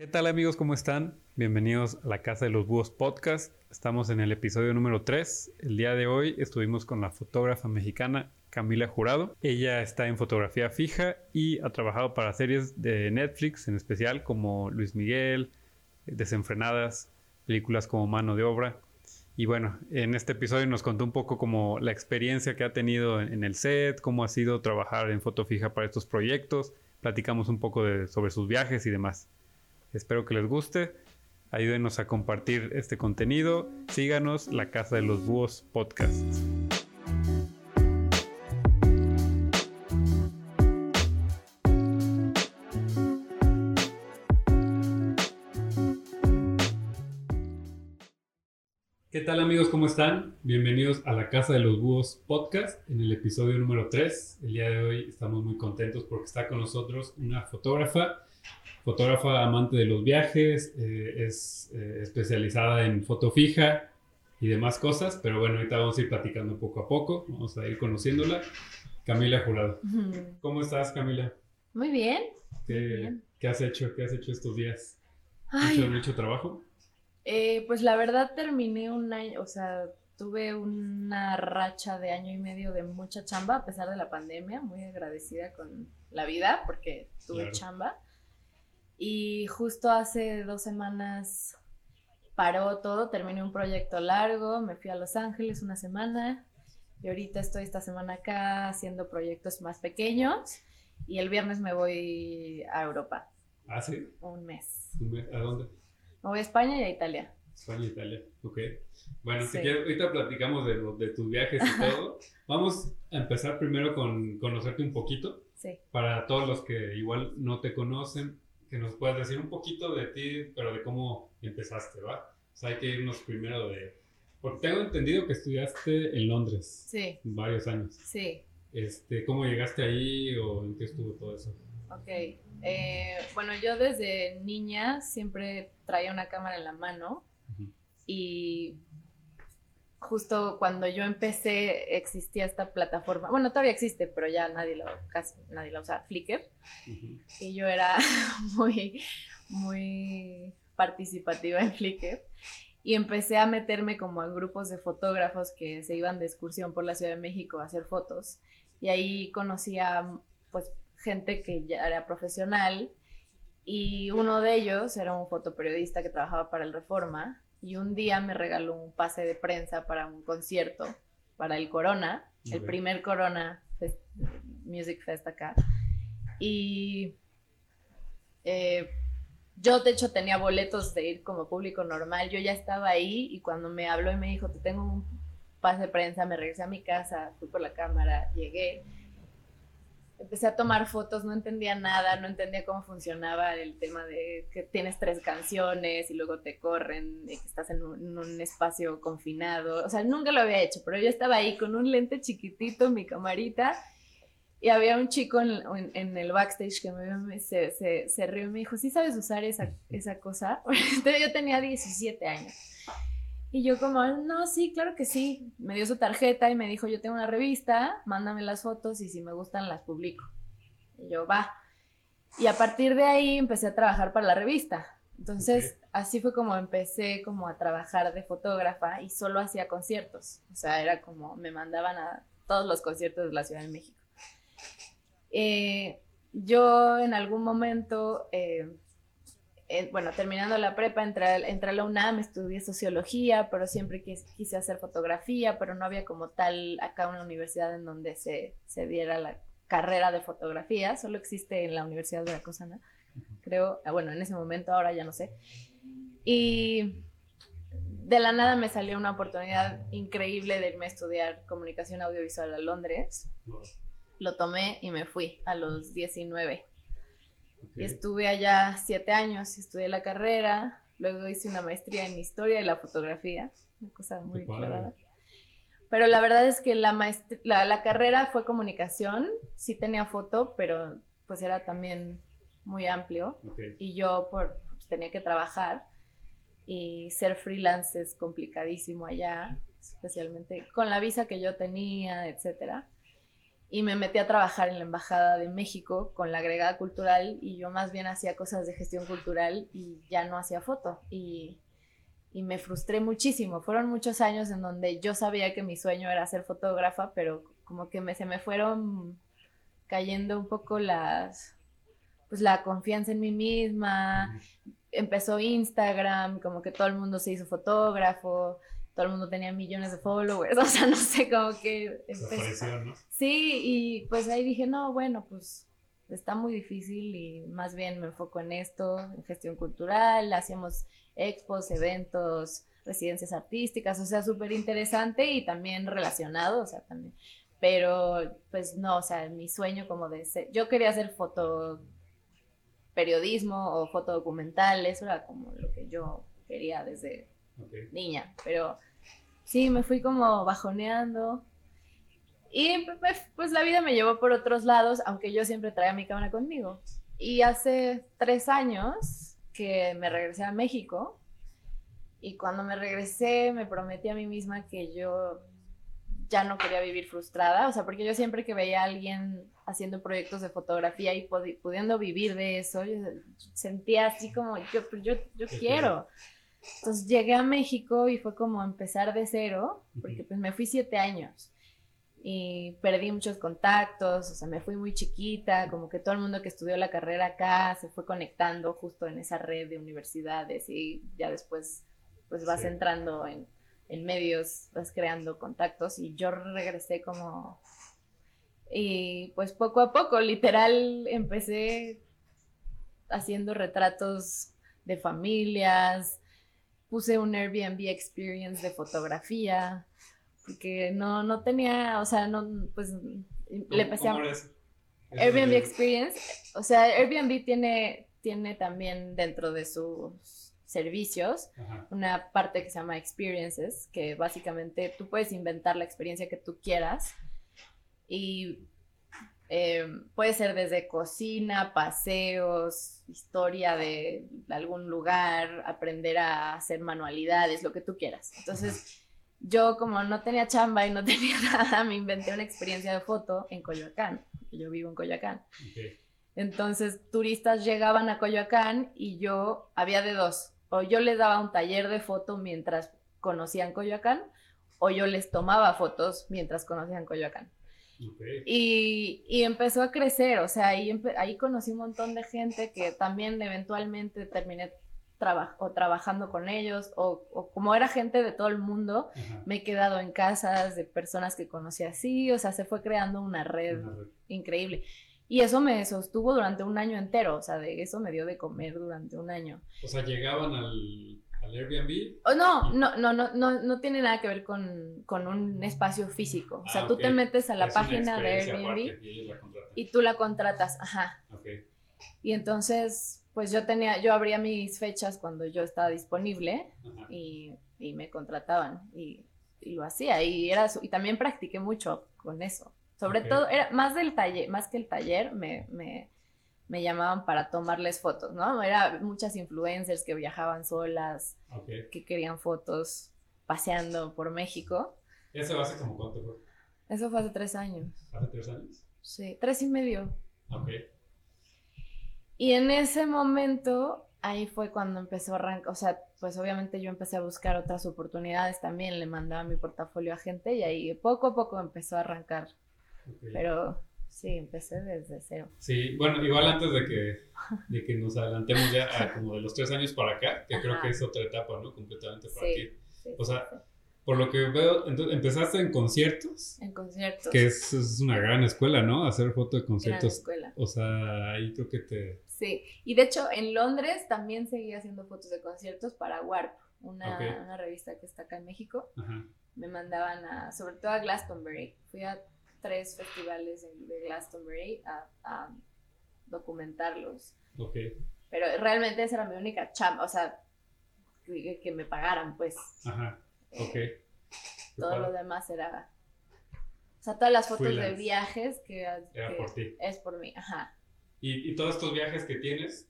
¿Qué tal amigos? ¿Cómo están? Bienvenidos a la Casa de los Búhos Podcast. Estamos en el episodio número 3. El día de hoy estuvimos con la fotógrafa mexicana Camila Jurado. Ella está en fotografía fija y ha trabajado para series de Netflix en especial como Luis Miguel, Desenfrenadas, películas como Mano de Obra. Y bueno, en este episodio nos contó un poco como la experiencia que ha tenido en el set, cómo ha sido trabajar en foto fija para estos proyectos. Platicamos un poco sobre sus viajes y demás. Espero que les guste. Ayúdenos a compartir este contenido. Síganos, La Casa de los Búhos Podcast. ¿Qué tal amigos? ¿Cómo están? Bienvenidos a La Casa de los Búhos Podcast en el episodio número 3. El día de hoy estamos muy contentos porque está con nosotros una fotógrafa fotógrafa amante de los viajes, eh, es eh, especializada en foto fija y demás cosas, pero bueno, ahorita vamos a ir platicando poco a poco, vamos a ir conociéndola. Camila Jurado. ¿Cómo estás, Camila? Muy bien. ¿Qué, has hecho? ¿Qué has hecho estos días? ¿Mucho, mucho trabajo? Eh, pues la verdad terminé un año, o sea, tuve una racha de año y medio de mucha chamba a pesar de la pandemia, muy agradecida con la vida porque tuve chamba. Y justo hace dos semanas paró todo, terminé un proyecto largo, me fui a Los Ángeles una semana y ahorita estoy esta semana acá haciendo proyectos más pequeños y el viernes me voy a Europa. ¿Ah, sí? Un mes. ¿A dónde? Me voy a España y a Italia. España y Italia, ok. Bueno, si quieres, ahorita platicamos de, de tus viajes y todo. Vamos a empezar primero con conocerte un poquito. Sí. Para todos los que igual no te conocen, que nos puedas decir un poquito de ti, pero de cómo empezaste, ¿va? O sea, hay que irnos primero de... Porque tengo entendido que estudiaste en Londres. Sí. Varios años. Sí. Este, ¿Cómo llegaste ahí o en qué estuvo todo eso? Ok. Eh, bueno, yo desde niña siempre traía una cámara en la mano y justo cuando yo empecé existía esta plataforma, bueno, todavía existe, pero ya nadie lo, casi nadie la usa, Flickr. Y yo era muy, muy participativa en Flickr. Y empecé a meterme como en grupos de fotógrafos que se iban de excursión por la Ciudad de México a hacer fotos. Y ahí conocía pues gente que ya era profesional y uno de ellos era un fotoperiodista que trabajaba para el Reforma y un día me regaló un pase de prensa para un concierto, para el Corona, el primer Corona Music Fest acá. Y eh, yo de hecho tenía boletos de ir como público normal, yo ya estaba ahí y cuando me habló y me dijo, te tengo un pase de prensa, me regresé a mi casa, fui por la cámara, llegué empecé a tomar fotos, no entendía nada, no entendía cómo funcionaba el tema de que tienes tres canciones y luego te corren, y que estás en un, espacio confinado. O sea, nunca lo había hecho, pero yo estaba ahí con un lente chiquitito, mi camarita, y había un chico en, el backstage que me, se, se, se, rió y me dijo, ¿sí sabes usar esa, esa cosa? Yo tenía 17 años. Y yo como, no, sí, claro que sí. Me dio su tarjeta y me dijo, yo tengo una revista, mándame las fotos y si me gustan las publico. Y yo, va. Y a partir de ahí empecé a trabajar para la revista. Entonces, así fue como empecé como a trabajar de fotógrafa y solo hacía conciertos. O sea, era como, me mandaban a todos los conciertos de la Ciudad de México. Eh, yo en algún momento... Eh, bueno, terminando la prepa, entré, a la UNAM, estudié sociología, pero siempre quise, hacer fotografía, pero no había como tal acá una universidad en donde se, se diera la carrera de fotografía, solo existe en la Universidad de Veracruzana, creo, ah, bueno, en ese momento, ahora ya no sé. Y de la nada me salió una oportunidad increíble de irme a estudiar comunicación audiovisual a Londres. Lo tomé y me fui a los 19 y estuve allá siete años, estudié la carrera, luego hice una maestría en historia de la fotografía, una cosa muy clara. Pero la verdad es que la, la, carrera fue comunicación, sí tenía foto, pero pues era también muy amplio. Y yo por, pues, tenía que trabajar y ser freelance es complicadísimo allá, especialmente con la visa que yo tenía, etcétera. Y me metí a trabajar en la Embajada de México con la agregada cultural y yo más bien hacía cosas de gestión cultural y ya no hacía foto y, y me frustré muchísimo. Fueron muchos años en donde yo sabía que mi sueño era ser fotógrafa, pero como que me, se me fueron cayendo un poco las, pues la confianza en mí misma. Empezó Instagram, como que todo el mundo se hizo fotógrafo todo el mundo tenía millones de followers, o sea, no sé, como que... ¿no? Sí, y pues ahí dije, no, bueno, pues está muy difícil y más bien me enfoco en esto, en gestión cultural, hacíamos expos, eventos, residencias artísticas, o sea, súper interesante y también relacionado, o sea, también. Pero, pues no, o sea, mi sueño como de ser, yo quería hacer foto periodismo o foto documental, eso era como lo que yo quería desde niña, pero sí, me fui como bajoneando. Y pues la vida me llevó por otros lados, aunque yo siempre traía mi cámara conmigo. Y hace tres años que me regresé a México y cuando me regresé me prometí a mí misma que yo ya no quería vivir frustrada, o sea, porque yo siempre que veía a alguien haciendo proyectos de fotografía y pudiendo vivir de eso, yo sentía así como, yo, yo, yo quiero. Entonces llegué a México y fue como empezar de cero, porque pues me fui siete años y perdí muchos contactos, o sea, me fui muy chiquita, como que todo el mundo que estudió la carrera acá se fue conectando justo en esa red de universidades y ya después pues vas entrando en, en medios, vas creando contactos y yo regresé como... Y pues poco a poco, literal, empecé haciendo retratos de familias, puse un Airbnb Experience de fotografía, porque no, no tenía, o sea, no, pues le empecé a... Airbnb Experience, o sea, Airbnb tiene, tiene también dentro de sus servicios una parte que se llama Experiences, que básicamente tú puedes inventar la experiencia que tú quieras y eh, puede ser desde cocina, paseos, historia de, algún lugar, aprender a hacer manualidades, lo que tú quieras. Entonces, yo como no tenía chamba y no tenía nada, me inventé una experiencia de foto en Coyoacán. Yo vivo en Coyoacán. Entonces, turistas llegaban a Coyoacán y yo, había de dos, o yo les daba un taller de foto mientras conocían Coyoacán, o yo les tomaba fotos mientras conocían Coyoacán. Y, y, empezó a crecer, o sea, ahí, ahí conocí un montón de gente que también eventualmente terminé o trabajando con ellos, o, o, como era gente de todo el mundo, me he quedado en casas de personas que conocí así, o sea, se fue creando una red, una red, increíble. Y eso me sostuvo durante un año entero, o sea, de eso me dio de comer durante un año. O sea, llegaban al ¿Al Airbnb? Oh, no, no, no, no, no, no tiene nada que ver con, con un espacio físico. O sea, ah, tú te metes a la página de Airbnb y, tú la contratas, ajá. Okay. Y entonces, pues yo tenía, yo abría mis fechas cuando yo estaba disponible y, y, me contrataban y, y, lo hacía y era y también practiqué mucho con eso. Sobre todo, era más del taller, más que el taller, me, me me llamaban para tomarles fotos, ¿no? Era muchas influencers que viajaban solas, que querían fotos paseando por México. ¿Eso hace como cuánto fue? Eso fue hace tres años. ¿Hace tres años? Sí, tres y medio. Ok. Y en ese momento, ahí fue cuando empezó a arrancar, o sea, pues obviamente yo empecé a buscar otras oportunidades también, le mandaba mi portafolio a gente y ahí poco a poco empezó a arrancar. Pero Sí, empecé desde cero. Sí, bueno, igual antes de que, de que nos adelantemos ya a como de los tres años para acá, que creo que es otra etapa, ¿no? Completamente para ti. o sea, por lo que veo, entonces empezaste en conciertos. En conciertos. Que es, es una gran escuela, ¿no? Hacer foto de conciertos. escuela. O sea, ahí creo que te... Sí, y de hecho en Londres también seguí haciendo fotos de conciertos para Warp, una, una revista que está acá en México. Ajá. Me mandaban a, sobre todo a Glastonbury. Fui a tres festivales de Glastonbury a, documentarlos. Ok. Pero realmente esa era mi única chamba, o sea, que, me pagaran, pues. Ajá, eh, ok. todo lo demás era... O sea, todas las fotos de viajes que, Era por ti. es por mí, ajá. ¿Y, y todos estos viajes que tienes,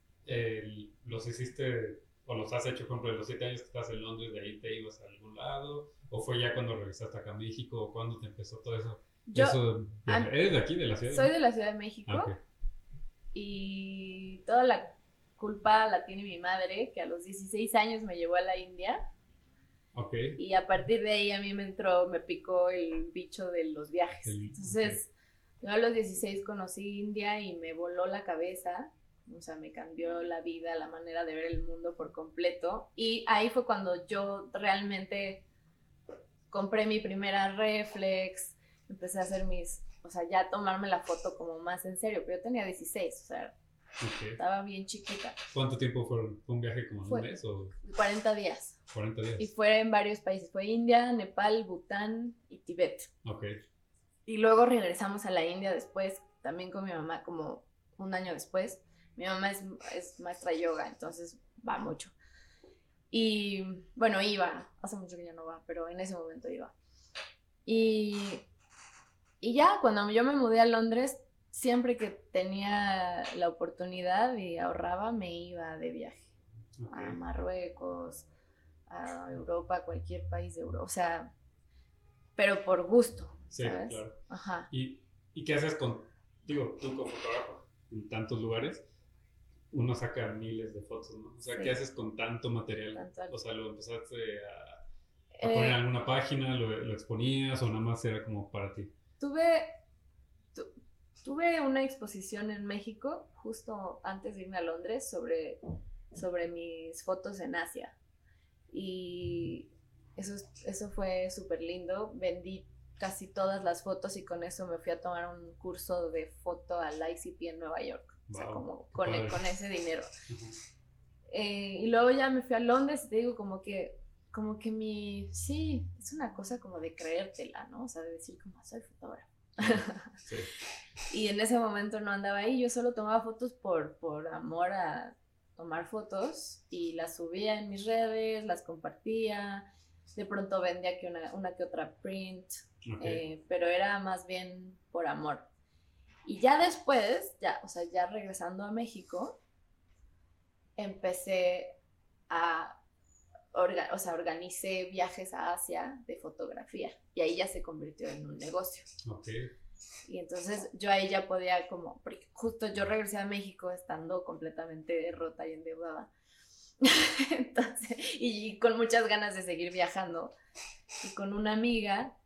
los hiciste o los has hecho, por ejemplo, de los siete años que estás en Londres, de ahí te ibas a algún lado? ¿O fue ya cuando regresaste acá a México? ¿O cuándo te empezó todo eso? Yo, Eso- ¿Eres de aquí, de la ciudad? soy de la Ciudad de México Ah, y toda la culpa la tiene mi madre, que a los 16 años me llevó a la India Ok. y a partir de ahí a mí me entró, me picó el bicho de los viajes. El- Entonces, yo a los 16 conocí India y me voló la cabeza, o sea, me cambió la vida, la manera de ver el mundo por completo. Y ahí fue cuando yo realmente compré mi primera reflex, empecé a hacer mis, o sea, ya tomarme la foto como más en serio, pero yo tenía 16, o sea, ok. estaba bien chiquita, ¿Cuánto tiempo fueron? ¿Fue un viaje como Fue- un mes o 40 días. 40 días? Y fue en varios países, fue India, Nepal, Bután y Tibet. Ok. Y luego regresamos a la India después, también con mi mamá, como un año después. Mi mamá es, es maestra de yoga, entonces va mucho. Y bueno, iba, hace mucho que ya no va, pero en ese momento iba. Y, y ya, cuando yo me mudé a Londres, siempre que tenía la oportunidad y ahorraba, me iba de viaje a Marruecos, a Europa, a cualquier país de Europa. O sea, pero por gusto, Sí, ¿sabes? claro. Ajá. ¿Y, ¿Y qué haces con, digo, tú como fotógrafo en tantos lugares? Uno saca miles de fotos, ¿no? O sea, Sí. ¿qué haces con tanto material? Tanto- O sea, ¿lo empezaste a, a poner en Eh, alguna página? Lo, lo exponías o nada más era como para ti? Tuve, tu- tuve una exposición en México justo antes de irme a Londres sobre, sobre mis fotos en Asia. Y eso, es- eso fue súper lindo. Vendí casi todas las fotos y con eso me fui a tomar un curso de foto al ICP en Nueva York. O sea, como con, padre. con ese dinero. Eh, y luego ya me fui a Londres y te digo como que, como que mi, sí, es una cosa como de creértela, ¿no? O sea, de decir como soy fotógrafo. Sí. Y en ese momento no andaba ahí, yo solo tomaba fotos por, por amor a tomar fotos y las subía en mis redes, las compartía, de pronto vendía que una, una que otra print, eh, pero era más bien por amor. Y ya después, ya, o sea, ya regresando a México, empecé a, orga- o sea, organicé viajes a Asia de fotografía y ahí ya se convirtió en un negocio. ok. Y entonces yo ahí ya podía como, porque justo yo regresé a México estando completamente rota y endeudada. Entonces, y con muchas ganas de seguir viajando. Y con una amiga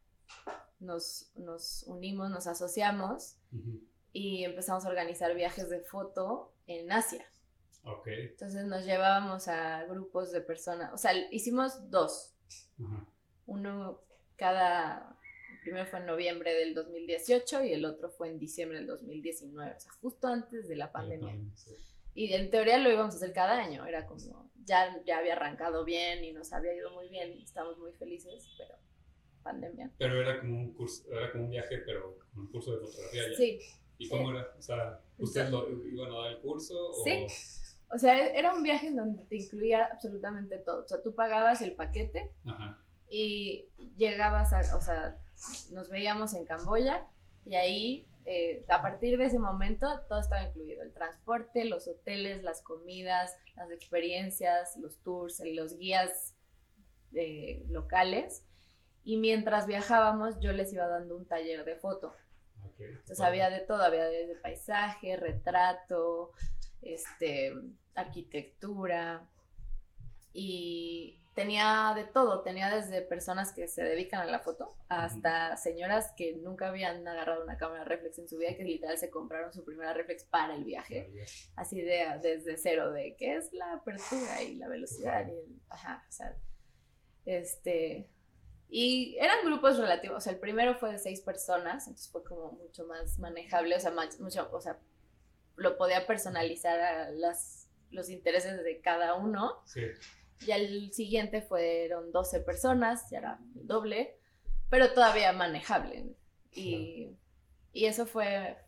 nos, nos unimos, nos asociamos Ujú. y empezamos a organizar viajes de foto en Asia. Ok. Entonces nos llevábamos a grupos de personas, o sea, hicimos dos, Ajá. uno cada, el primero fue en noviembre del 2018 y el otro fue en diciembre del 2019, o sea, justo antes de la pandemia. Sí. Y en teoría lo íbamos a hacer cada año, era como, ya, ya había arrancado bien y nos había ido muy bien, estábamos muy felices, pero pandemia. Pero era como un curso, era como un viaje, pero un curso de fotografía ya. Sí, ¿Y cómo era? O sea, ¿ustedes lo, iban a dar el curso? O... Sí. O sea, era un viaje en donde te incluía absolutamente todo, o sea, tú pagabas el paquete Ajá. y llegabas a, o sea, nos veíamos en Camboya y ahí, eh, a partir de ese momento, todo estaba incluido, el transporte, los hoteles, las comidas, las experiencias, los tours, los guías eh, locales. Y mientras viajábamos, yo les iba dando un taller de foto. Ok. Entonces había de todo, había desde paisaje, retrato, este, arquitectura y tenía de todo, tenía desde personas que se dedican a la foto hasta señoras que nunca habían agarrado una cámara reflex en su vida que literal se compraron su primera reflex para el viaje, así de desde cero de qué es la apertura y la velocidad y el, ajá, o sea, este y eran grupos relativos, o sea, el primero fue de seis personas, entonces fue como mucho más manejable, o sea, más- mucho, o sea, lo podía personalizar a las, los intereses de cada uno. Sí. Y al siguiente fueron 12 personas, ya era el doble, pero todavía manejable. Y, y eso fue,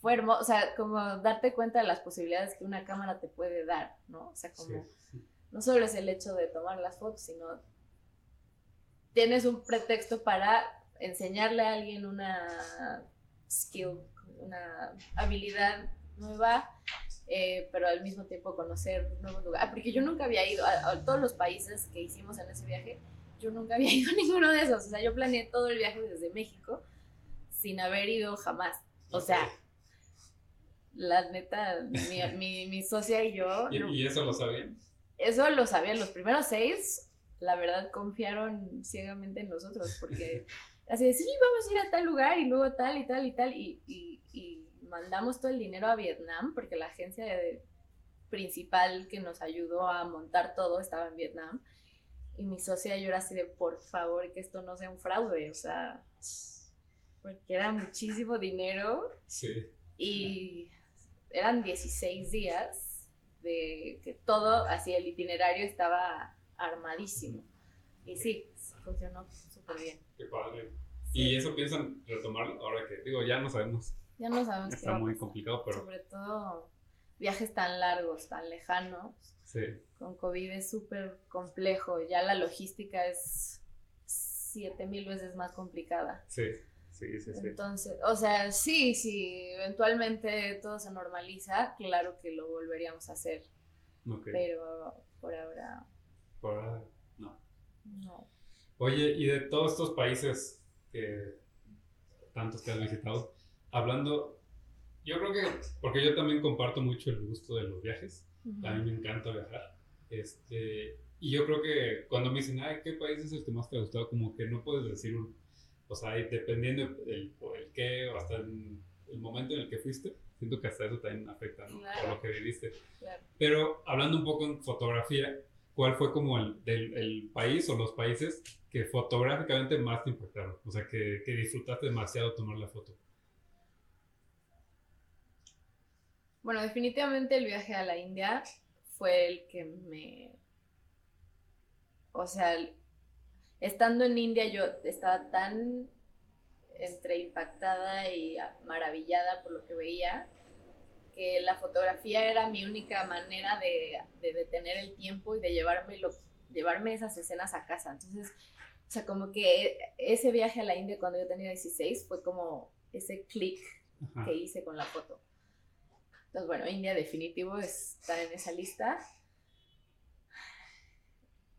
fue hermoso, o sea, como darte cuenta de las posibilidades que una cámara te puede dar, ¿no? O sea, como Sí. no solo es el hecho de tomar las fotos, sino tienes un pretexto para enseñarle a alguien una skill, una habilidad nueva, eh, pero al mismo tiempo conocer nuevos lugares. Ah, porque yo nunca había ido a, a todos los países que hicimos en ese viaje, yo nunca había ido a ninguno de esos. O sea, yo planeé todo el viaje desde México sin haber ido jamás. O sea, la neta, mi, mi, socia y yo... ¿Y, eso lo sabían? Eso lo sabían. Los primeros seis, la verdad, confiaron ciegamente en nosotros, porque así de, sí, vamos a ir a tal lugar y luego tal y tal y tal, y, y, y mandamos todo el dinero a Vietnam, porque la agencia de, principal que nos ayudó a montar todo estaba en Vietnam. Y mi socia y yo era así de, por favor, que esto no sea un fraude, o sea, porque era muchísimo dinero. Sí. Y eran 16 días de que todo, así el itinerario estaba armadísimo. Y sí, funcionó súper bien. Qué padre. ¿Y eso piensan retomar ahora que, digo, ya no sabemos? Ya no sabemos. Está muy complicado, pero... Sobre todo viajes tan largos, tan lejanos. Sí. Con COVID es súper complejo. Ya la logística es siete mil veces más complicada. Sí. Sí, sí, sí. Entonces, o sea, sí, sí, eventualmente todo se normaliza, claro que lo volveríamos a hacer. Pero por ahora. Por ahora, no. No. Oye, y de todos estos países que tantos que has visitado, hablando yo creo que, porque yo también comparto mucho el gusto de los viajes, a mí me encanta viajar, este, y yo creo que cuando me dicen, ay, ¿qué país es el que más te ha gustado? Como que no puedes decir un, o sea, dependiendo el, el qué, o hasta el, el, momento en el que fuiste, siento que hasta eso también afecta, ¿no? Por lo que viviste. Claro. Pero hablando un poco en fotografía, ¿cuál fue como el, del, el país o los países que fotográficamente más te impactaron? O sea, que, que disfrutaste demasiado tomar la foto. Bueno, definitivamente el viaje a la India fue el que me... O sea, estando en India yo estaba tan entre impactada y maravillada por lo que veía, que la fotografía era mi única manera de, detener el tiempo y de llevarme, lo, llevarme esas escenas a casa. Entonces, o sea, como que ese viaje a la India cuando yo tenía 16 fue como ese clic que hice con la foto. Entonces, bueno, India definitivo está en esa lista.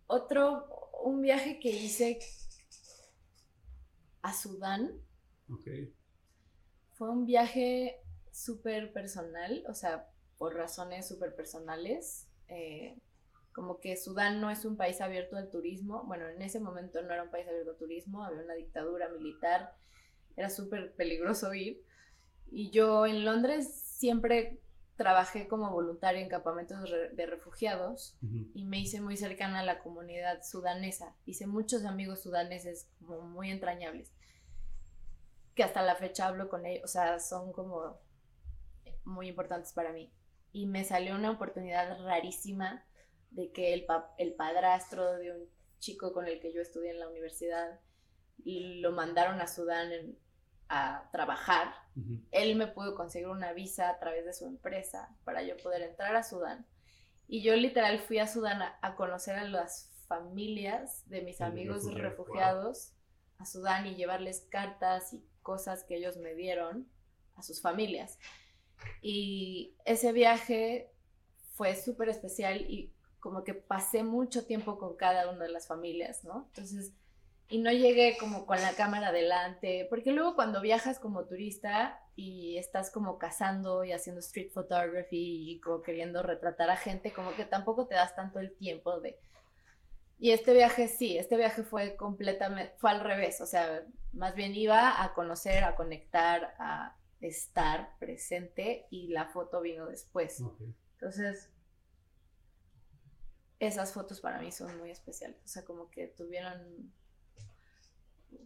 Otro, un viaje que hice a Sudán. Fue un viaje súper personal, o sea, por razones súper personales. Eh, como que Sudán no es un país abierto al turismo. Bueno, en ese momento no era un país abierto al turismo, había una dictadura militar, era súper peligroso ir. Y yo en Londres siempre trabajé como voluntario en campamentos de refugiados y me hice muy cercana a la comunidad sudanesa. Hice muchos amigos sudaneses como muy entrañables, que hasta la fecha hablo con ellos, o sea, son como muy importantes para mí. Y me salió una oportunidad rarísima de que el, el padrastro de un chico con el que yo estudié en la universidad lo mandaron a Sudán en, a trabajar, él me pudo conseguir una visa a través de su empresa para yo poder entrar a Sudán. Y yo literal fui a Sudán a, conocer a las familias de mis amigos refugiados a Sudán y llevarles cartas y cosas que ellos me dieron a sus familias. Y ese viaje fue súper especial y como que pasé mucho tiempo con cada una de las familias, ¿no? Entonces, y no llegué como con la cámara delante, porque luego cuando viajas como turista y estás como cazando y haciendo street photography y como queriendo retratar a gente, como que tampoco te das tanto el tiempo de... Y este viaje sí, este viaje fue completamente, fue al revés, o sea, más bien iba a conocer, a conectar, a estar presente y la foto vino después. Entonces, esas fotos para mí son muy especiales, o sea, como que tuvieron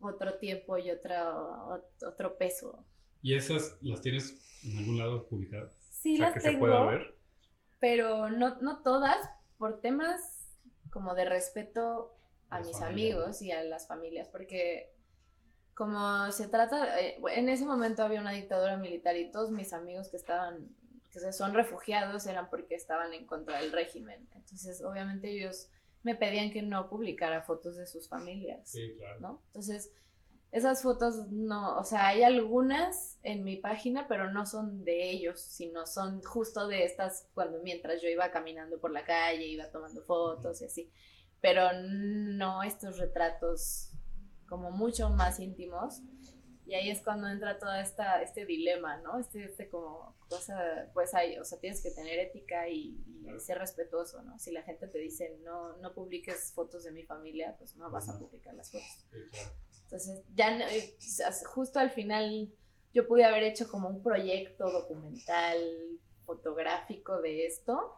otro tiempo y otro, otro peso. ¿Y esas las tienes en algún lado publicadas? Sí, las tengo. Se pueda ver. Pero no, no todas, por temas como de respeto a mis amigos y a las familias, porque como se trata, eh, en ese momento había una dictadura militar y todos mis amigos que estaban, que son refugiados, eran porque estaban en contra del régimen. Entonces, obviamente ellos me pedían que no publicara fotos de sus familias. Sí, claro. ¿no? Entonces, esas fotos no, o sea, hay algunas en mi página, pero no son de ellos, sino son justo de estas cuando mientras yo iba caminando por la calle, iba tomando fotos y así. Pero no estos retratos como mucho más íntimos. Y ahí es cuando entra todo esta, este dilema, ¿no? Este, este como cosa, pues hay, o sea, tienes que tener ética y, ser respetuoso, ¿no? Si la gente te dice, no, no publiques fotos de mi familia, pues no vas a publicar las fotos. Entonces, ya eh, justo al final yo pude haber hecho como un proyecto documental, fotográfico de esto,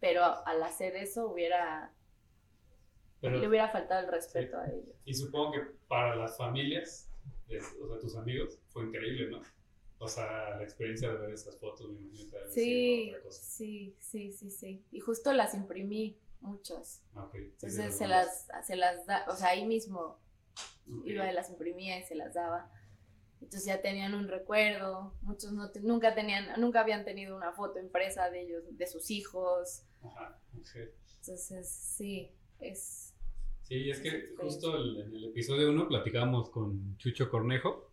pero al hacer eso hubiera le hubiera faltado el respeto a ellos. Y supongo que para las familias, o sea, tus amigos, fue increíble, ¿no? O sea, la experiencia de ver esas fotos, me imagino sí, Sí, sí, sí, sí. Y justo las imprimí, muchas. Ah, Entonces se las, se las da, o sea, ahí mismo iba y las imprimía y se las daba. Entonces ya tenían un recuerdo, muchos no nunca tenían, nunca habían tenido una foto impresa de ellos, de sus hijos. Ajá, Entonces sí, es, Sí, es que justo en el episodio 1 platicábamos con Chucho Cornejo,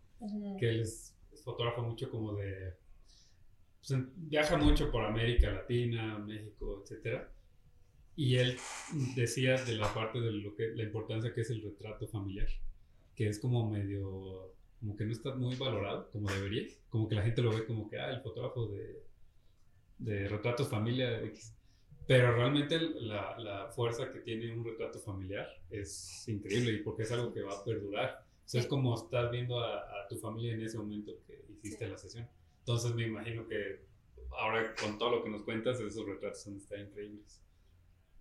que él es, fotógrafo mucho como de... Pues, viaja mucho por América Latina, México, etc. Y él decía de la parte de lo que, la importancia que es el retrato familiar, que es como medio, como que no está muy valorado, como debería, como que la gente lo ve como que, ah, el fotógrafo de, de retratos familia X. Pero realmente la, la, fuerza que tiene un retrato familiar es increíble y porque es algo que va a perdurar. O sea, es como estás viendo a, a, tu familia en ese momento que hiciste la sesión. Entonces me imagino que ahora con todo lo que nos cuentas, esos retratos son están increíbles.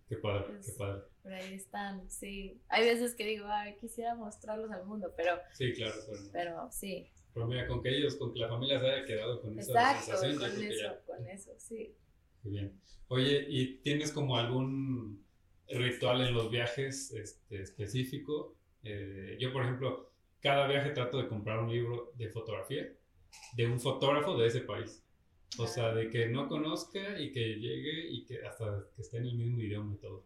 Qué padre, pues, qué padre. Por ahí están, sí. Hay veces que digo, ay, quisiera mostrarlos al mundo, pero... Sí, claro. Pero, sí. Pero mira, con que ellos, con que la familia se haya quedado con esa sensación, con eso, con eso, sí. Qué bien. Oye, ¿y tienes como algún ritual en los viajes este, específico? Eh, yo, por ejemplo, cada viaje trato de comprar un libro de fotografía de un fotógrafo de ese país. O sea, de que no conozca y que llegue y que hasta que esté en el mismo idioma y todo.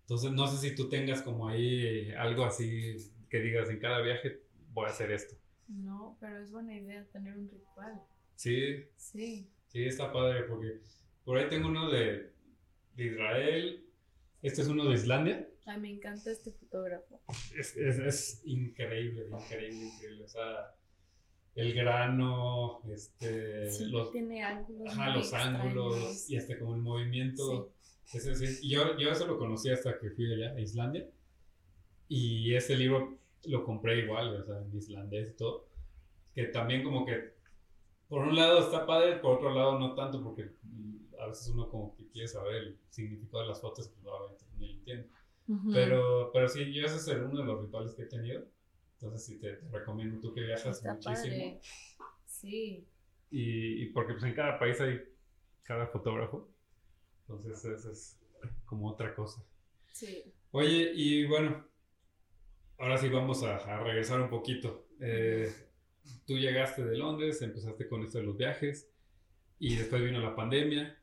Entonces, no sé si tú tengas como ahí algo así que digas en cada viaje voy a hacer esto. No, pero es buena idea tener un ritual. Sí. Sí. Sí, está padre porque por ahí tengo uno de, de Israel. Este es uno de Islandia. Ay, me encanta este fotógrafo. Es, es, es increíble, increíble, increíble. O sea, el grano, este, sí, los, tiene ángulos, ajá, los ángulos y hasta como el movimiento. Sí. y yo, yo eso lo conocí hasta que fui allá a Islandia. Y este libro lo compré igual, o sea, en islandés y todo. Que también como que, por un lado está padre, por otro lado no tanto, porque a veces uno como que quiere saber el significado de las fotos, pues obviamente ni lo entiende. pero, pero sí, yo ese es uno de los rituales que he tenido. Entonces sí te, recomiendo tú que viajas muchísimo. Sí. Y, y, porque pues en cada país hay cada fotógrafo. Entonces eso es como otra cosa. Sí. Oye, y bueno, ahora sí vamos a, a regresar un poquito. Eh, tú llegaste de Londres, empezaste con esto de los viajes y después vino la pandemia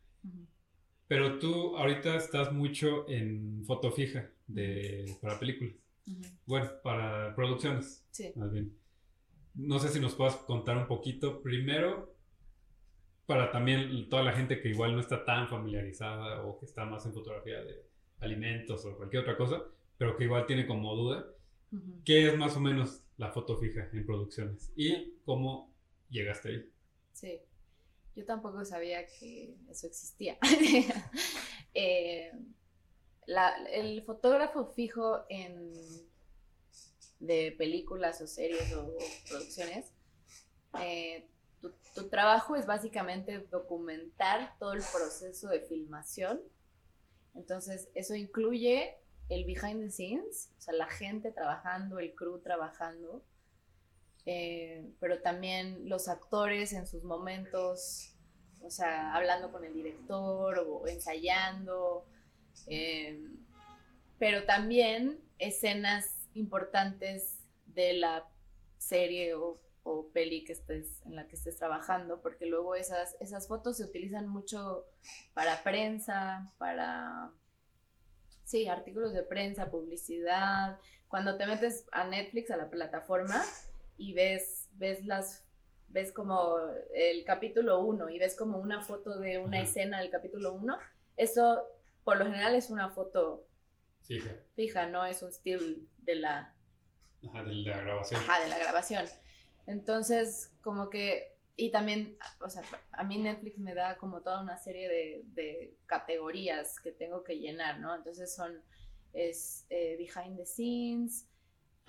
pero tú ahorita estás mucho en foto fija de, para películas. Bueno, para producciones. Sí. Más bien. No sé si nos puedas contar un poquito. Primero, para también toda la gente que igual no está tan familiarizada o que está más en fotografía de alimentos o cualquier otra cosa, pero que igual tiene como duda, ¿qué es más o menos la foto fija en producciones? ¿Y cómo llegaste ahí? Sí. Yo tampoco sabía que eso existía. Eh, el fotógrafo fijo en, de películas o series o producciones, eh, tu, trabajo es básicamente documentar todo el proceso de filmación. Entonces, eso incluye el behind the scenes, o sea, la gente trabajando, el crew trabajando, eh, pero también los actores en sus momentos, o sea, hablando con el director o ensayando, eh, pero también escenas importantes de la serie o, peli que estés, en la que estés trabajando, porque luego esas, esas fotos se utilizan mucho para prensa, para, sí, artículos de prensa, publicidad. Cuando te metes a Netflix, a la plataforma, y ves, ves las ves como el capítulo 1 y ves como una foto de una escena del capítulo 1, eso por lo general es una foto fija, fija no es un still de la... Ajá, de la grabación. Ajá, de la grabación. Entonces, como que, y también, o sea, a mí Netflix me da como toda una serie de, de categorías que tengo que llenar, ¿no? Entonces son, es eh, behind the scenes,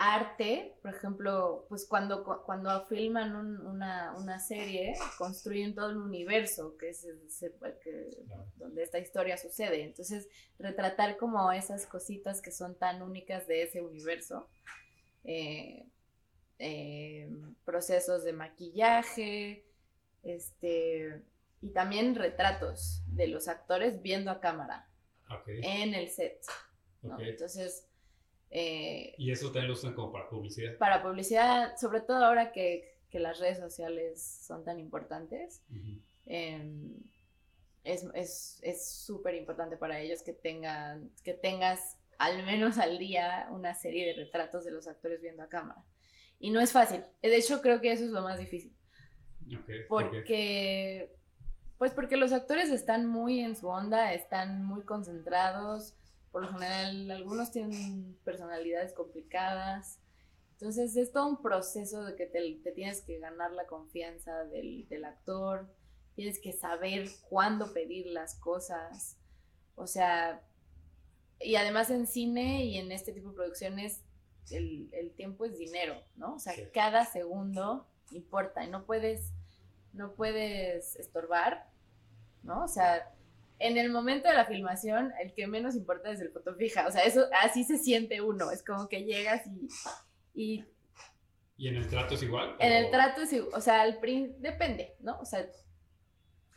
arte, por ejemplo, pues cuando, cuando filman una, una, serie, construyen todo el universo que es, donde esta historia sucede. Entonces, retratar como esas cositas que son tan únicas de ese universo. Eh, eh, procesos de maquillaje, este, y también retratos de los actores viendo a cámara en el set. Entonces, eh, ¿Y eso también lo usan como para publicidad? Para publicidad, sobre todo ahora que, las redes sociales son tan importantes. Em, es súper importante para ellos que tengan, que tengas al menos al día una serie de retratos de los actores viendo a cámara. Y no es fácil. De hecho, creo que eso es lo más difícil. porque, pues porque los actores están muy en su onda, están muy concentrados por lo general, algunos tienen personalidades complicadas. Entonces, es todo un proceso de que te, tienes que ganar la confianza del, actor, tienes que saber cuándo pedir las cosas. O sea, y además en cine y en este tipo de producciones, el, tiempo es dinero, ¿no? O sea, cada segundo importa y no puedes, no puedes estorbar, ¿no? O sea, en el momento de la filmación, el que menos importa es el foto fija. O sea, eso así se siente uno. Es como que llegas y. ¿Y, ¿Y en el trato es igual? En el trato es igual. O sea, al depende, ¿no? O sea,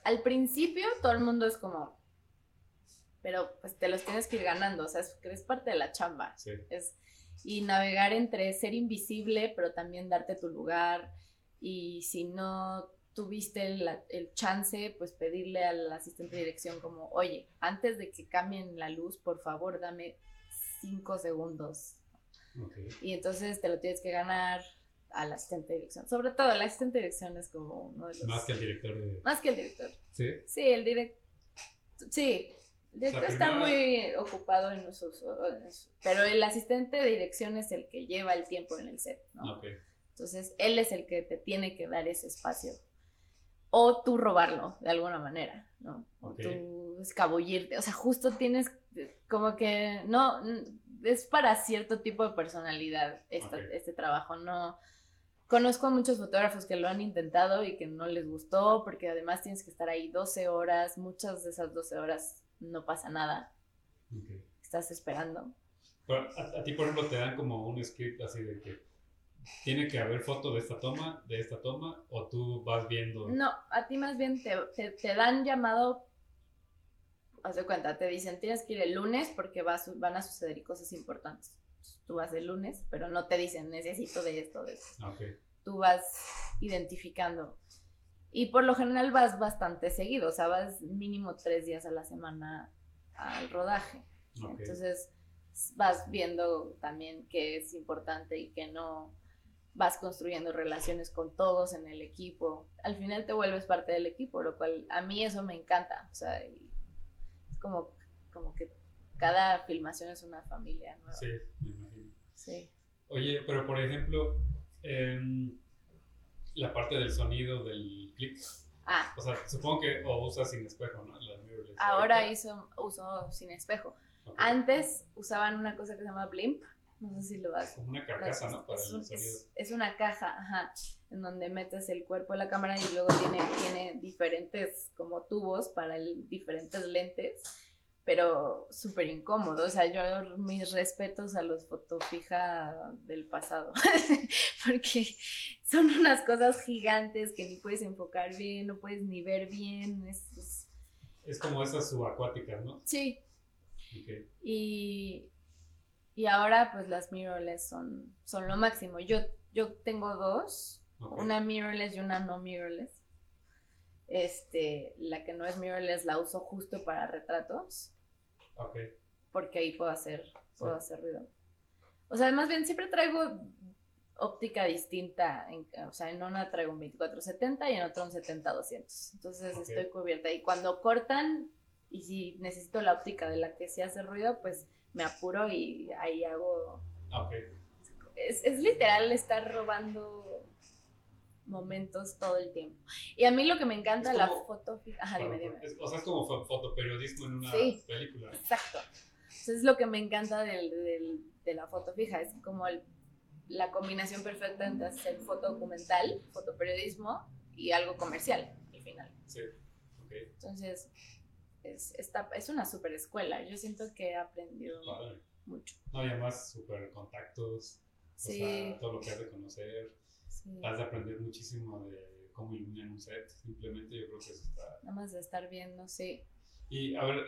al principio todo el mundo es como. Pero pues te los tienes que ir ganando. O sea, es, es parte de la chamba. Sí. Es, y navegar entre ser invisible, pero también darte tu lugar. Y si no tuviste el, chance, pues pedirle al asistente de dirección como, oye, antes de que cambien la luz, por favor, dame cinco segundos. Y entonces te lo tienes que ganar al asistente de dirección. Sobre todo, el asistente de dirección es como uno de los... Más que el director de... Más que el director. Sí. Sí, el director... Sí, el director está muy ocupado en eso, pero el asistente de dirección es el que lleva el tiempo en el set, ¿no? Entonces, él es el que te tiene que dar ese espacio o tú robarlo de alguna manera, ¿no? O tú escabullirte, o sea, justo tienes como que, no, es para cierto tipo de personalidad este trabajo, no... Conozco a muchos fotógrafos que lo han intentado y que no les gustó porque además tienes que estar ahí 12 horas, muchas de esas 12 horas no pasa nada. Estás esperando. a, ti, por ejemplo, te dan como un script así de que tiene que haber foto de esta toma, de esta toma, o tú vas viendo. No, a ti más bien te, te, dan llamado. Haz de cuenta, te dicen tienes que ir el lunes porque vas, van a suceder cosas importantes. Tú vas el lunes, pero no te dicen necesito de esto, de eso. Ah, okay. Tú vas identificando. Y por lo general vas bastante seguido, o sea, vas mínimo tres días a la semana al rodaje. Entonces vas viendo también qué es importante y qué no vas construyendo relaciones con todos en el equipo. Al final te vuelves parte del equipo, lo cual a mí eso me encanta. O sea, es como, como que cada filmación es una familia nueva. Sí, me imagino. Sí. Oye, pero por ejemplo, em, la parte del sonido del clip. Ah. O sea, supongo que o usas sin espejo, ¿no? Ahora hizo, uso sin espejo. Antes usaban una cosa que se llama blimp, no sé si lo vas. Como una carcasa, ¿no? Para es, el sonido. Es, una caja, ajá, en donde metes el cuerpo de la cámara y luego tiene, tiene diferentes como tubos para el, diferentes lentes, pero súper incómodo. O sea, yo mis respetos a los fotofija del pasado, porque son unas cosas gigantes que ni puedes enfocar bien, no puedes ni ver bien. Es, es... como esas subacuáticas, ¿no? Sí. Y y ahora pues las mirrorless son, son lo máximo. Yo, yo tengo dos, una mirrorless y una no mirrorless. Este, la que no es mirrorless la uso justo para retratos. Ok. Porque ahí puedo hacer, puedo hacer ruido. O sea, más bien siempre traigo óptica distinta, en, o sea, en una traigo un 24-70 y en otra un 70-200. Entonces estoy cubierta. Y cuando cortan, y si necesito la óptica de la que se hace ruido, pues me apuro y ahí hago... Ah, es, es, literal estar robando momentos todo el tiempo. Y a mí lo que me encanta de la foto fija. Ajá, dime, dime. o sea, es como fotoperiodismo en una sí, película. Exacto. Entonces es lo que me encanta del, de la foto fija. Es como el, la combinación perfecta entre hacer foto documental, fotoperiodismo y algo comercial al final. Sí, ok. Entonces, es, esta, es una super escuela. Yo siento que he aprendido mucho. No, y además super contactos. Sí. O sea, todo lo que has de conocer. Sí. Has de aprender muchísimo de cómo iluminar un set. Simplemente yo creo que eso está. Nada más de estar viendo, sí. Y a ver,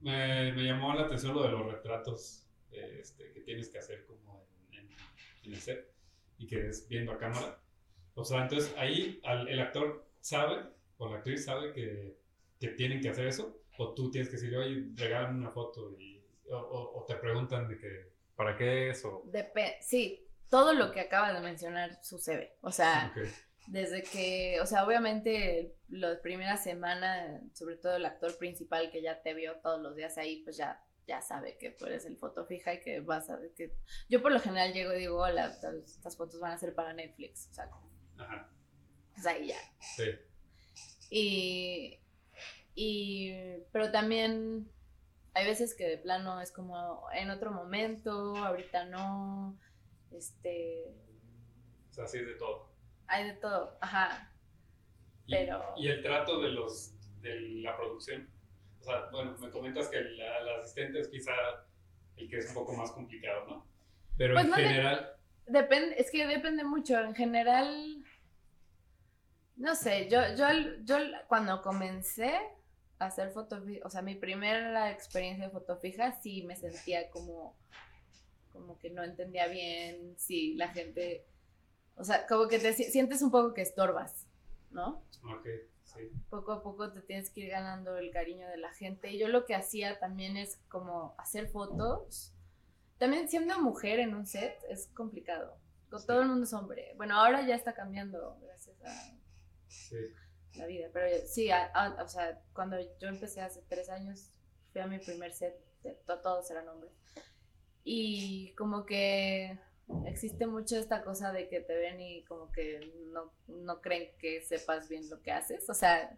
me, me, llamó la atención lo de los retratos este, que tienes que hacer como en, en, el set y que es viendo a cámara. O sea, entonces ahí el actor sabe o la actriz sabe que, que, tienen que hacer eso o tú tienes que decir, oye, regálame una foto y, o, o, te preguntan de que, ¿para qué es? O... sí, todo lo que acabas de mencionar sucede. O sea, desde que, o sea, obviamente la primera semana, sobre todo el actor principal que ya te vio todos los días ahí, pues ya ya sabe que tú eres el foto fija y que vas a que yo por lo general llego y digo hola estas fotos van a ser para Netflix o sea Ajá. pues ahí ya sí y y pero también hay veces que de plano es como en otro momento ahorita no este o sea así es de todo hay de todo ajá pero y el trato de los de la producción o sea, bueno, me comentas que el, asistente es quizá el que es un poco más complicado, ¿no? Pero pues en general... depende, es que depende mucho. En general, no sé, yo, yo, yo cuando comencé hacer foto, o sea, mi primera experiencia de foto fija, sí me sentía como, como que no entendía bien, si la gente, o sea, como que te sientes un poco que estorbas, ¿no? Ok. Poco a poco te tienes que ir ganando el cariño de la gente. Y yo lo que hacía también es como hacer fotos. También siendo mujer en un set es complicado. Todo el mundo es hombre. Bueno, ahora ya está cambiando gracias a la vida. Pero sí, o sea, cuando yo empecé hace tres años, fui a mi primer set, todos eran hombres. Y como que existe mucho esta cosa de que te ven y como que no, no creen que sepas bien lo que haces. O sea,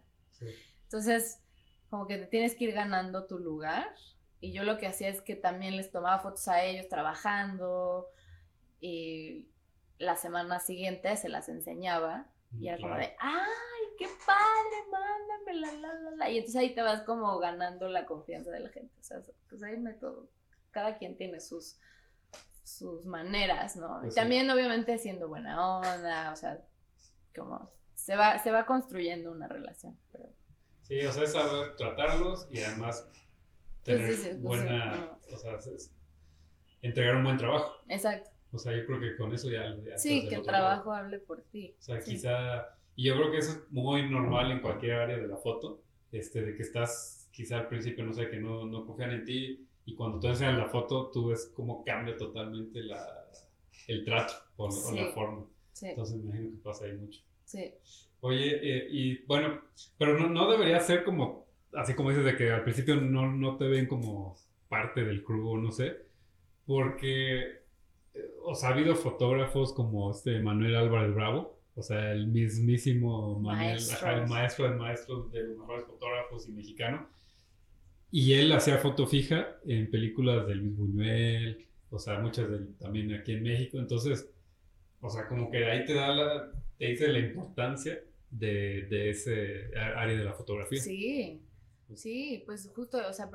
entonces como que te tienes que ir ganando tu lugar. Y yo lo que hacía es que también les tomaba fotos a ellos trabajando y la semana siguiente se las enseñaba. Y era como de, ¡ay, qué padre! Mándame la, la, la, la. Y entonces ahí te vas como ganando la confianza de la gente. O sea, pues hay método. Cada quien tiene sus, sus maneras, ¿no? Pues también obviamente siendo buena onda, o sea, como se va, se va construyendo una relación. Sí, o sea, es saber tratarlos y además tener buena, o sea, entregar un buen trabajo. Exacto. O sea, yo creo que con eso ya... sí, que el trabajo hable por ti. O sea, quizá, y yo creo que eso es muy normal en cualquier área de la foto, este, de que estás, quizá al principio, no sé, que no, no confían en ti, y cuando tú enseñas la foto, tú ves cómo cambia totalmente la, el trato o, la forma. Entonces me imagino que pasa ahí mucho. Sí. Oye, eh, y bueno, pero no, no, debería ser como, así como dices, de que al principio no, no te ven como parte del crew, no sé, porque, eh, o sea, ha habido fotógrafos como este Manuel Álvarez Bravo, o sea, el mismísimo Manuel, el maestro de maestros de los mejores fotógrafos y mexicano, y él hacía foto fija en películas de Luis Buñuel, o sea, muchas de, también aquí en México. Entonces, o sea, como que ahí te da la, te dice la importancia de, de ese área de la fotografía. Sí, sí, pues justo, o sea,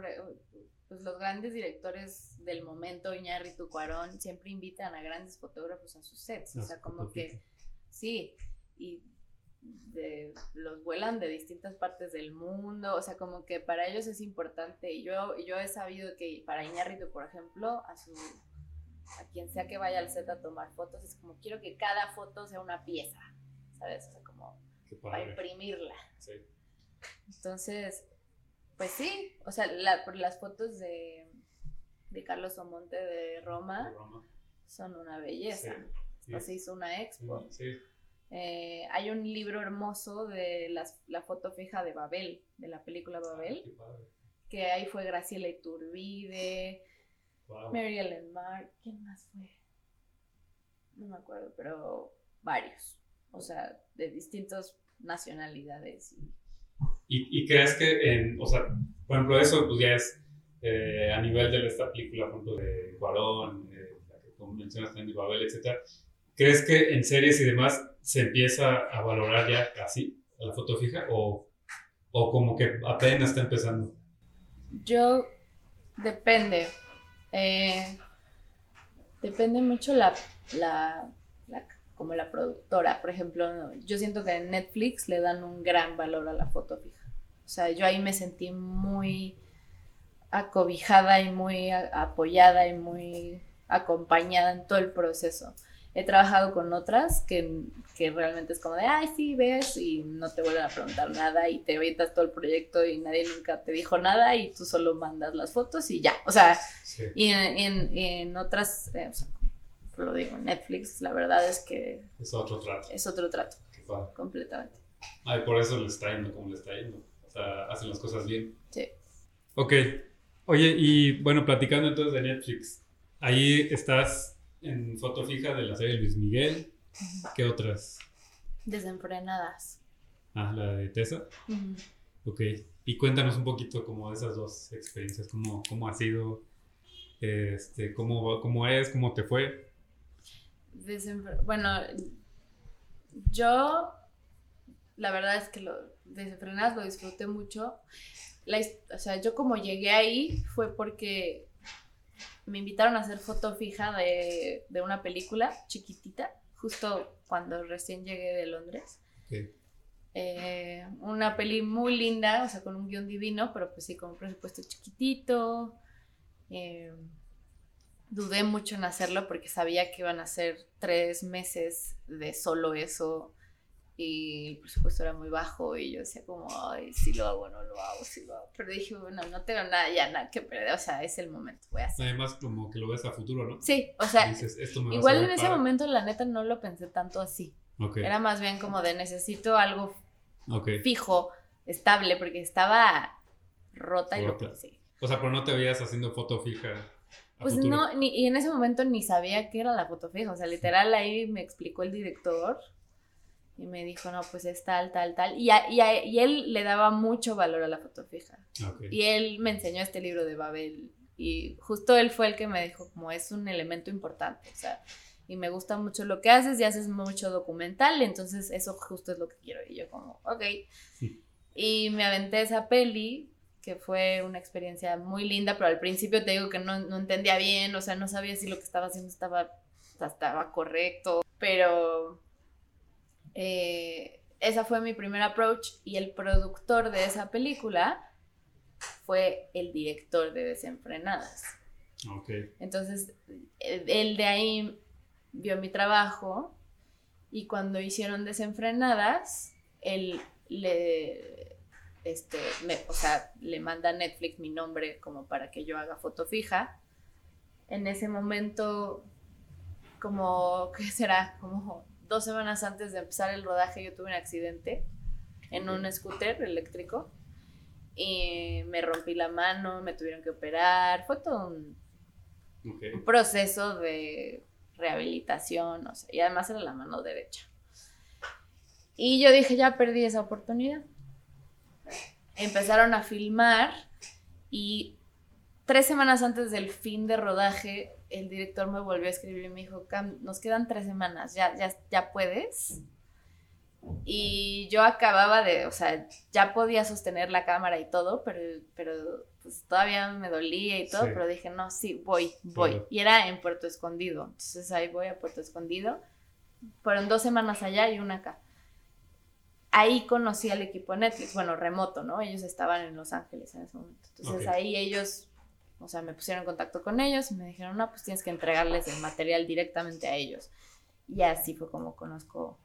pues los grandes directores del momento, Iñárritu, Cuarón, siempre invitan a grandes fotógrafos a sus sets. o sea, como que, sí, y de, los vuelan de distintas partes del mundo, o sea, como que para ellos es importante. Y yo, yo he sabido que para Iñárritu, por ejemplo, a su a quien sea que vaya al set a tomar fotos, es como quiero que cada foto sea una pieza, ¿sabes? O sea, como para imprimirla. Sí. Entonces, pues sí, o sea, la, las fotos de, de Carlos Omonte de Roma, son una belleza. Sí, se hizo una expo. Sí. Eh, hay un libro hermoso de la foto fija de Babel, de la película ah, Babel, que ahí fue Graciela Iturbide, Mary Ellen Mark, ¿quién más fue? No me acuerdo, pero varios, o sea, de distintas nacionalidades. ¿Y, y crees que, en, o sea, por ejemplo, eso pues ya es eh, a nivel de esta película, por ejemplo, de Guarón, eh, la que tú mencionas también de Babel, etcétera, ¿crees que en series y demás se empieza a valorar ya así, la foto fija, o, o como que apenas está empezando? Yo, depende. Eh, depende mucho la, la, como la productora. Por ejemplo, yo siento que en Netflix le dan un gran valor a la foto fija. O sea, yo ahí me sentí muy acobijada y muy apoyada y muy acompañada en todo el proceso. He trabajado con otras que, que, realmente es como de, ay, sí, ves, y no te vuelven a preguntar nada y te avientas todo el proyecto y nadie nunca te dijo nada y tú solo mandas las fotos y ya. O sea, y en, en, otras, eh, lo digo, Netflix, la verdad es que... Es otro trato. Es otro trato. Completamente. Ay, por eso le está yendo como le está yendo. O sea, hacen las cosas bien. Sí. Ok. Oye, y bueno, platicando entonces de Netflix, ahí estás en foto fija de la serie Luis Miguel. ¿Qué otras? Desenfrenadas. Ah, la de Tessa. Ok. Y cuéntanos un poquito como de esas dos experiencias, cómo, cómo ha sido, este, cómo, cómo es, cómo te fue. bueno, yo la verdad es que lo desenfrenadas lo disfruté mucho. o sea, yo como llegué ahí fue porque me invitaron a hacer foto fija de, una película chiquitita, justo cuando recién llegué de Londres. Eh, una peli muy linda, o sea, con un guion divino, pero pues sí, con un presupuesto chiquitito. Eh, dudé mucho en hacerlo porque sabía que iban a ser tres meses de solo eso y el presupuesto era muy bajo y yo decía como, ay, si lo hago, no lo hago, si lo hago. Pero dije, bueno, no tengo nada ya, nada que perder, o sea, es el momento, voy a hacer. Además, como que lo ves a futuro, ¿no? Sí, o sea, igual en ese momento la neta no lo pensé tanto así. Era más bien como de necesito algo fijo, estable, porque estaba rota, y lo sí. O sea, pero no te veías haciendo foto fija. Pues no, ni, y en ese momento ni sabía qué era la foto fija, o sea, literal ahí me explicó el director y me dijo, no, pues es tal, tal, tal. Y, y, él le daba mucho valor a la foto fija. Y él me enseñó este libro de Babel. Y justo él fue el que me dijo, como es un elemento importante. O sea, y me gusta mucho lo que haces y haces mucho documental. Entonces, eso justo es lo que quiero. Y yo, como, ok. Y me aventé esa peli, que fue una experiencia muy linda, pero al principio te digo que no, no entendía bien. O sea, no sabía si lo que estaba haciendo estaba, estaba correcto. Pero eh, esa fue mi primer approach y el productor de esa película fue el director de Desenfrenadas. Entonces, él de ahí vio mi trabajo y cuando hicieron Desenfrenadas, él le, este, o sea, le manda a Netflix mi nombre como para que yo haga foto fija. En ese momento, como, ¿qué será? Como dos semanas antes de empezar el rodaje yo tuve un accidente en un scooter eléctrico y me rompí la mano, me tuvieron que operar, fue todo un, proceso de rehabilitación, o sea, y además era la mano derecha. Y yo dije, ya perdí esa oportunidad. Empezaron a filmar y tres semanas antes del fin de rodaje el director me volvió a escribir y me dijo, Cam, nos quedan tres semanas, ¿ya, ya, ya puedes? Y yo acababa de, o sea, ya podía sostener la cámara y todo, pero, pero pues todavía me dolía y todo, pero dije, no, sí, voy, voy. Y era en Puerto Escondido, entonces ahí voy a Puerto Escondido. Fueron dos semanas allá y una acá. Ahí conocí al equipo Netflix, bueno, remoto, ¿no? Ellos estaban en Los Ángeles en ese momento. Entonces ahí ellos o sea, me pusieron en contacto con ellos y me dijeron, no, pues tienes que entregarles el material directamente a ellos. Y así fue como conozco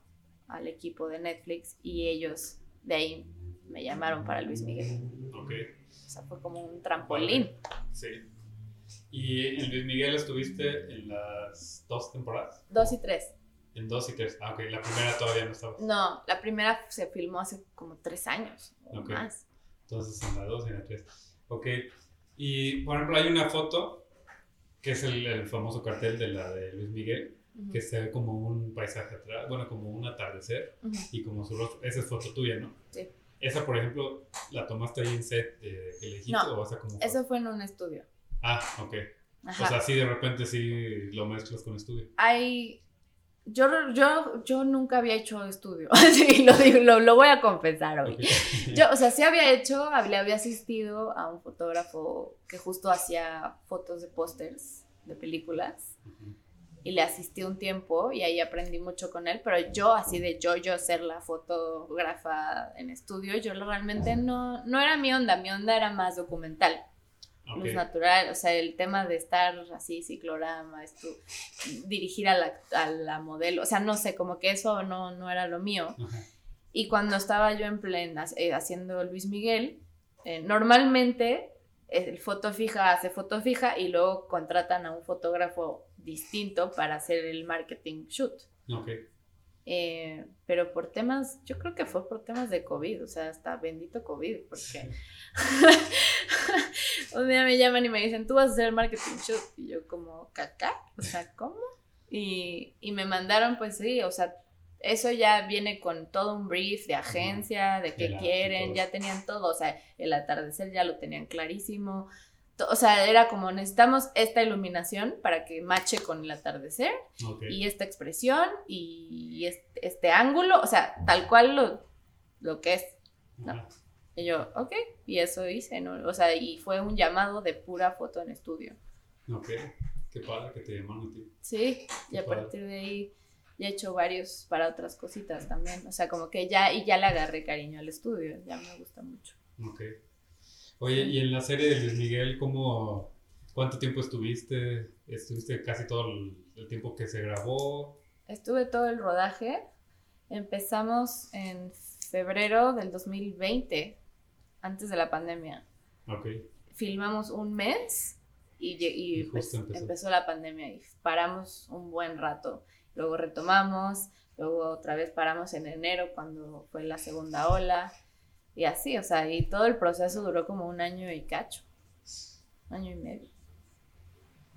al equipo de Netflix y ellos de ahí me llamaron para Luis Miguel. Ok. O sea, fue como un trampolín. Sí. ¿Y en Luis Miguel estuviste en las dos temporadas? Dos y tres. En dos y tres. Ah, ok. La primera todavía no estaba. No, la primera se filmó hace como tres años o más. Entonces en la dos y en la tres. Ok. Y, por ejemplo, hay una foto que es el, famoso cartel de la de Luis Miguel, que se ve como un paisaje atrás, bueno, como un atardecer Ujú. y como su rostro. Esa es foto tuya, ¿no? Sí. Esa, por ejemplo, ¿la tomaste ahí en set de El Egipto No, o esa como Eso fue en un estudio. Ah, ok. Ajá. O sea, sí, de repente sí lo mezclas con estudio. hay yo, yo, yo nunca había hecho estudio, sí, lo, digo- lo, lo voy a confesar hoy. Yo, o sea, sí había hecho, le había asistido a un fotógrafo que justo hacía fotos de pósters de películas y le asistí un tiempo y ahí aprendí mucho con él, pero yo así de yo, yo ser la fotógrafa en estudio, yo realmente no, no era mi onda, mi onda era más documental Ok. luz natural, o sea, el tema de estar así, ciclorama, esto, dirigir a la, a la modelo, o sea, no sé, como que eso no, no era lo mío. Y cuando estaba yo en plena, eh, haciendo Luis Miguel, eh, normalmente el foto fija hace foto fija y luego contratan a un fotógrafo distinto para hacer el marketing shoot. Ok. Eh, pero por temas, yo creo que fue por temas de COVID, o sea, hasta bendito COVID, porque un día me llaman y me dicen, tú vas a hacer el marketing shoot, y yo como, ¿caca? O sea, ¿cómo? Y, y me mandaron, pues sí, o sea, eso ya viene con todo un brief de agencia, de qué quieren, ya tenían todo, o sea, el atardecer ya lo tenían clarísimo. O sea, era como necesitamos esta iluminación para que mache con el atardecer Ok. y esta expresión y este, este ángulo, o sea, tal cual lo, lo que es. no. Ajá. Y yo, ok, y eso hice, ¿no? O sea, y fue un llamado de pura foto en estudio. Ok. Qué padre que te llamaron a ti. Sí, y Qué a padre. partir de ahí ya he hecho varios para otras cositas también. O sea, como que ya, y ya le agarré cariño al estudio, ya me gusta mucho. Ok. Oye, y en la serie de Luis Miguel, ¿cómo, ¿cuánto tiempo estuviste? ¿Estuviste casi todo el, el tiempo que se grabó? Estuve todo el rodaje, empezamos en febrero del 2020, antes de la pandemia. Ok. filmamos un mes y, y, Y pues, empezó. empezó. la pandemia y paramos un buen rato. Luego retomamos, luego otra vez paramos en enero cuando fue la segunda ola y así, o sea, y todo el proceso duró como un año y cacho, año y medio.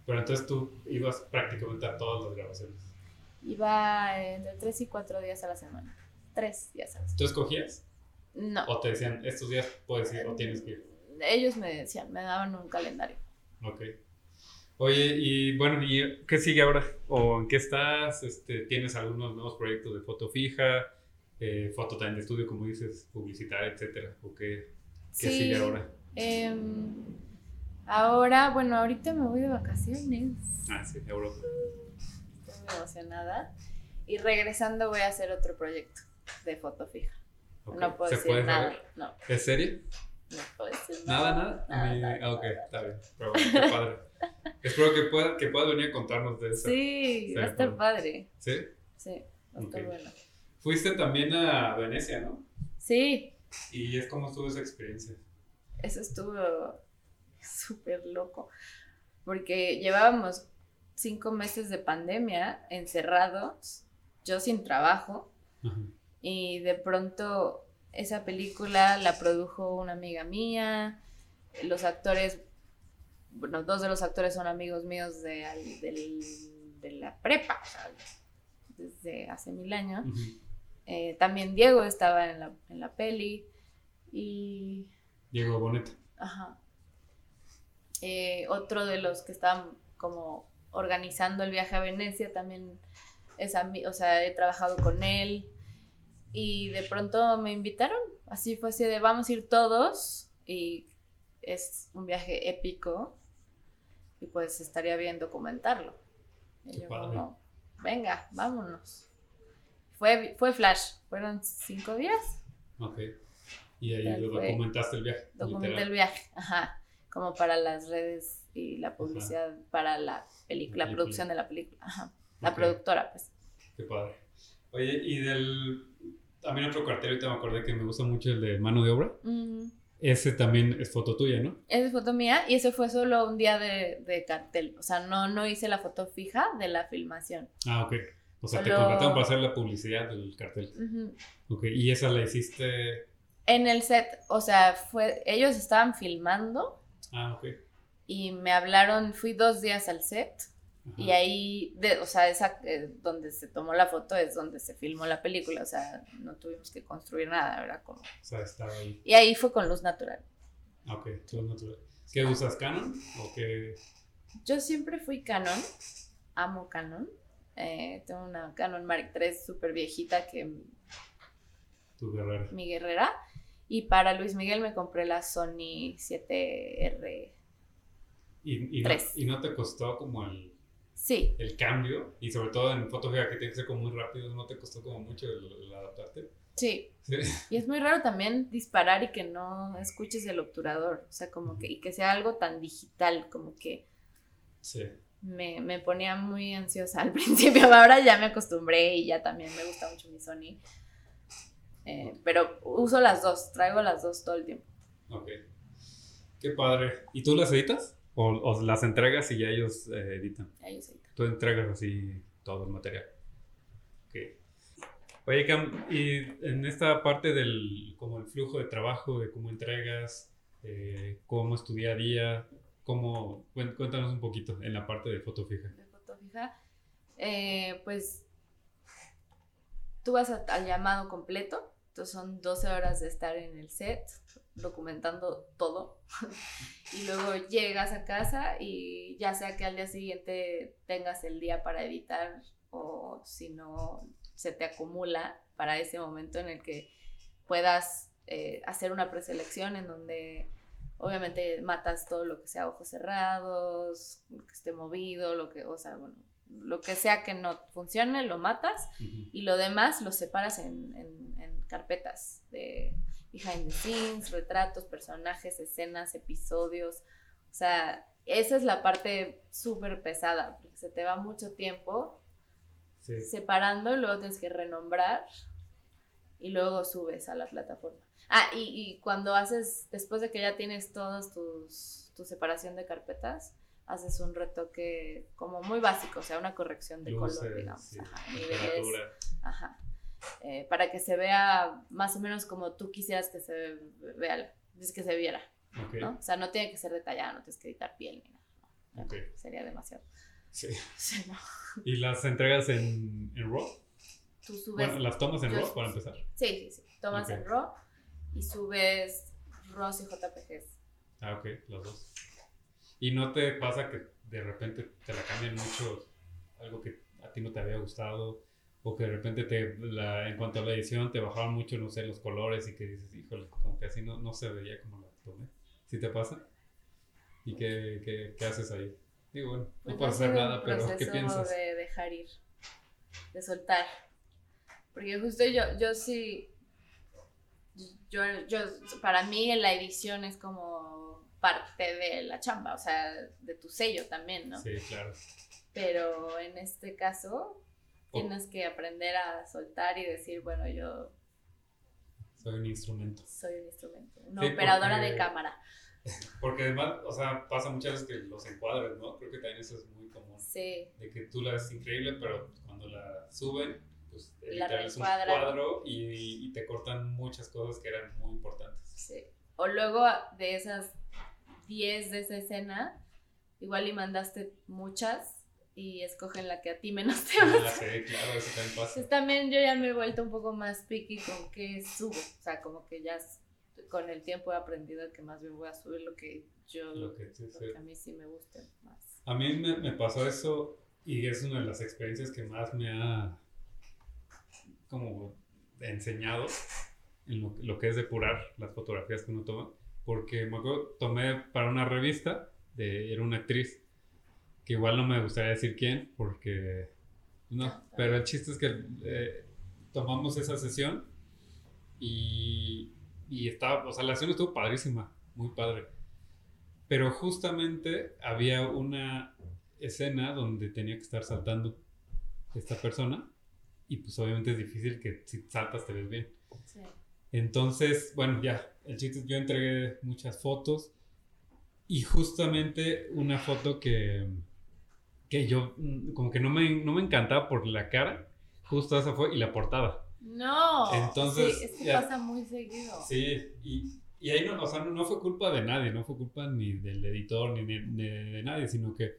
Pero entonces tú ibas prácticamente a todas las grabaciones. Iba entre tres y cuatro días a la semana, tres días a la semana. ¿Tú escogías? No, ¿O te decían, estos días puedes ir o tienes que ir? ellos me decían, me daban un calendario. Ok. Oye, y bueno, ¿y qué sigue ahora? ¿O en qué estás? Este, ¿Tienes algunos nuevos proyectos de foto fija? Eh, foto también de estudio, como dices, publicitaria, etcétera? ¿O qué, qué Sí. sigue ahora? Em, ahora, bueno, ahorita me voy de vacaciones. Ah, sí, Europa. Estoy muy emocionada. Y regresando voy a hacer otro proyecto de foto fija. No puedo ¿Se decir puede nada. saber? No, ¿Es serie? no puedo decir ¿Nada, nada. nada? Nada, ah, ok, nada. está bien. Pero bueno, qué padre. Espero que pueda, que puedas venir a contarnos de eso. Sí, va a estar padre. ¿Sí? Sí, va a estar bueno. Fuiste también a Venecia, ¿no? Sí, ¿Y es cómo estuvo esa experiencia? eso estuvo súper loco. Porque llevábamos cinco meses de pandemia encerrados, yo sin trabajo. Ajá. Y de pronto esa película la produjo una amiga mía. Los actores, bueno, dos de los actores son amigos míos de, de la prepa, desde hace mil años. Ujú. Eh, también Diego estaba en la, en la peli. Y Diego Boneta. Ajá. Eh, otro de los que estaban como organizando el viaje a Venecia también es o sea, he trabajado con él y de pronto me invitaron, así fue así de vamos a ir todos y es un viaje épico y pues estaría bien documentarlo. Y yo venga, vámonos. Fue, fue flash, fueron cinco días Ok. Y ahí lo documentaste el viaje. documenté literal. el viaje, ajá, como para las redes y la publicidad para la película, La producción de la película, ajá, la Ok. productora, pues. Qué padre. Oye, y del. También otro cartel, ahorita me acordé que me gusta mucho el de mano de obra. Mm, Ese también es foto tuya, ¿no? Esa es foto mía y ese fue solo un día de, de cartel, o sea, no, no hice la foto fija de la filmación. Ah, ok. O sea, te contrataron para hacer la publicidad del cartel. Ujú. Ok. Y esa la hiciste. En el set, o sea, fue, ellos estaban filmando Ah, ok. y me hablaron, fui dos días al set Y ahí, de, o sea, esa, eh, donde se tomó la foto es donde se filmó la película, o sea, no tuvimos que construir nada, era como... O sea, estaba ahí. Y ahí fue con luz natural. Ok, luz natural. ¿Qué usas, Canon? ¿O qué? Yo siempre fui Canon, amo Canon. Eh, tengo una Canon Mark III súper viejita que... Tu guerrera. Mi guerrera. Y para Luis Miguel me compré la Sony 7R. ¿Y, y, no, ¿Y no te costó como el, sí. el cambio? Y sobre todo en fotografía que tiene que ser como muy rápido, ¿no te costó como mucho el, adaptarte? Sí. sí. Y es muy raro también disparar y que no escuches el obturador. O sea, como que, y que sea algo tan digital, como que. Sí. Me, me, ponía muy ansiosa al principio. Ahora ya me acostumbré y ya también me gusta mucho mi Sony. Eh, pero uso las dos, traigo las dos todo el tiempo. Ok. Qué padre. ¿Y tú las editas? ¿O, o las entregas y ya ellos eh, editan? Ellos editan. Tú entregas así todo el material. Ok. Oye, Cam, y en esta parte del como el flujo de trabajo, de cómo entregas, eh, cómo es tu día a día, cómo, cuéntanos un poquito en la parte de foto fija. De foto fija, pues tú vas al llamado completo, entonces son 12 horas de estar en el set, documentando todo. y luego llegas a casa y ya sea que al día siguiente tengas el día para editar o si no se te acumula para ese momento en el que puedas eh, hacer una preselección en donde obviamente matas todo lo que sea ojos cerrados, lo que esté movido, lo que, o sea, bueno, lo que sea que no funcione, lo matas y lo demás lo separas en, carpetas de behind the scenes, retratos, personajes, escenas, episodios. O sea, esa es la parte súper pesada, porque se te va mucho tiempo separando y luego tienes que renombrar y luego subes a la plataforma. Ah, y, y cuando haces, después de que ya tienes todos tus, tu separación de carpetas, haces un retoque como muy básico, o sea, una corrección de color, digamos. Ajá, eh, para que se vea más o menos como tú quisieras que se vea, que se viera. ¿no? O sea, no tiene que ser detallado, no tienes que editar piel ni nada. Sería demasiado. Sí. ¿Y las entregas en, en RAW? Tú subes. Bueno, ¿las tomas en RAW para empezar? Sí, sí, sí. Tomas en RAW y subes RAW y JPGs. Ah, ok, los dos. ¿Y no te pasa que de repente te la cambian mucho algo que a ti no te había gustado? O que de repente te, la, en cuanto a la edición te bajaban mucho, no sé, los colores y que dices, híjole, como que así no, no se veía como la tomé. ¿Sí te pasa? ¿Y qué, qué, qué haces ahí? Digo, bueno, no pues puedo hacer nada, pero ¿qué piensas? de dejar ir, de soltar. Porque justo yo, yo sí, yo, yo, para mí la edición es como parte de la chamba, o sea, de tu sello también, ¿no? Sí, claro. Pero en este caso, tienes que aprender a soltar y decir, bueno, yo... Soy un instrumento. Soy un instrumento. Una operadora de cámara. Porque además, o sea, pasa muchas veces que los encuadres, ¿no? Creo que también eso es muy común. Sí. De que tú la ves increíble, pero cuando la suben, pues es un cuadro y, y te cortan muchas cosas que eran muy importantes. Sí. O luego de esas 10 de esa escena, igual y mandaste muchas y escogen la que a ti menos te gusta. Sí, claro, eso también pasa. Pues también yo ya me he vuelto un poco más picky con qué subo, o sea, como que ya con el tiempo he aprendido que más bien voy a subir lo que yo, lo que, a mí sí me gusta más. A mí me, me pasó eso y es una de las experiencias que más me ha como enseñado en lo, lo que es depurar las fotografías que uno toma porque me acuerdo, tomé para una revista, de, era una actriz, que igual no me gustaría decir quién, porque no, pero el chiste es que eh, tomamos esa sesión y, y estaba, o sea, la sesión estuvo padrísima, muy padre. Pero justamente había una escena donde tenía que estar saltando esta persona y pues obviamente es difícil que si saltas te ves bien. Sí. Entonces, bueno, ya, el chiste yo entregué muchas fotos y justamente una foto que, que yo mm, como que no me, no me encantaba por la cara, justo esa fue y la portada. No, entonces sí, es que pasa muy seguido. Sí, y, y ahí no, o sea, no, fue culpa de nadie, no fue culpa ni del editor ni de, de, nadie, sino que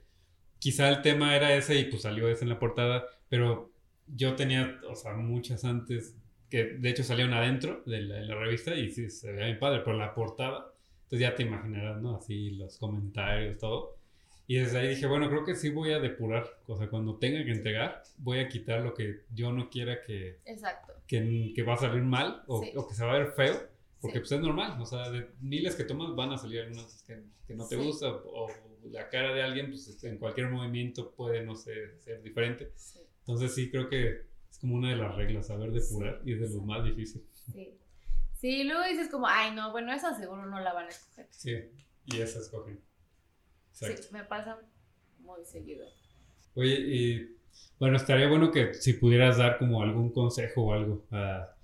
quizá el tema era ese y pues salió ese en la portada, pero yo tenía, o sea, muchas antes que de hecho salieron adentro de la, revista y sí, se veía bien padre, pero la portada, entonces ya te imaginarás, ¿no? Así los comentarios, todo. Y desde ahí dije, bueno, creo que sí voy a depurar, o sea, cuando tenga que entregar, voy a quitar lo que yo no quiera que, Exacto. que, que va a salir mal o, o, que se va a ver feo, porque pues es normal, o sea, de miles que tomas van a salir algunas que, que no te gusta o, la cara de alguien, pues en cualquier movimiento puede, no sé, ser diferente. Entonces sí creo que como una de las reglas, saber depurar y es de lo más difícil. Sí. Sí, luego dices como, ay, no, bueno, esa seguro no la van a escoger. Sí, y esa escogen. Sí, me pasa muy seguido. Oye, y bueno, estaría bueno que si pudieras dar como algún consejo o algo a,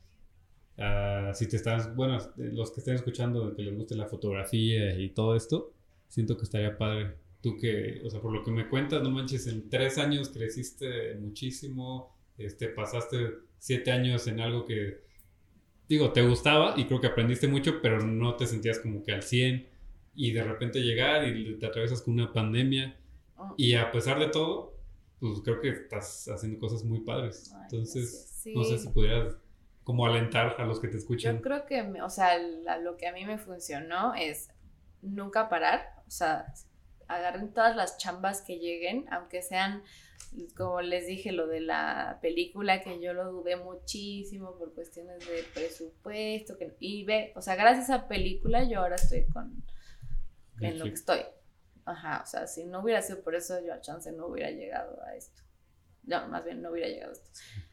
si te estás, bueno, los que estén escuchando que les guste la fotografía y todo esto, siento que estaría padre. Tú que, o sea, por lo que me cuentas, no manches, en tres años creciste muchísimo, este, pasaste siete años en algo que, digo, te gustaba y creo que aprendiste mucho, pero no te sentías como que al 100 y de repente llegar y te atravesas con una pandemia oh. y a pesar de todo, pues creo que estás haciendo cosas muy padres. Entonces, no sé si pudieras como alentar a los que te escuchan. Yo creo que, o sea, lo que a mí me funcionó es nunca parar, o sea, agarren todas las chambas que lleguen, aunque sean como les dije, lo de la película, que yo lo dudé muchísimo por cuestiones de presupuesto, que, y ve, o sea, gracias a película yo ahora estoy con, en lo que estoy. Ajá, o sea, si no hubiera sido por eso, yo a chance no hubiera llegado a esto. No, más bien no hubiera llegado a esto.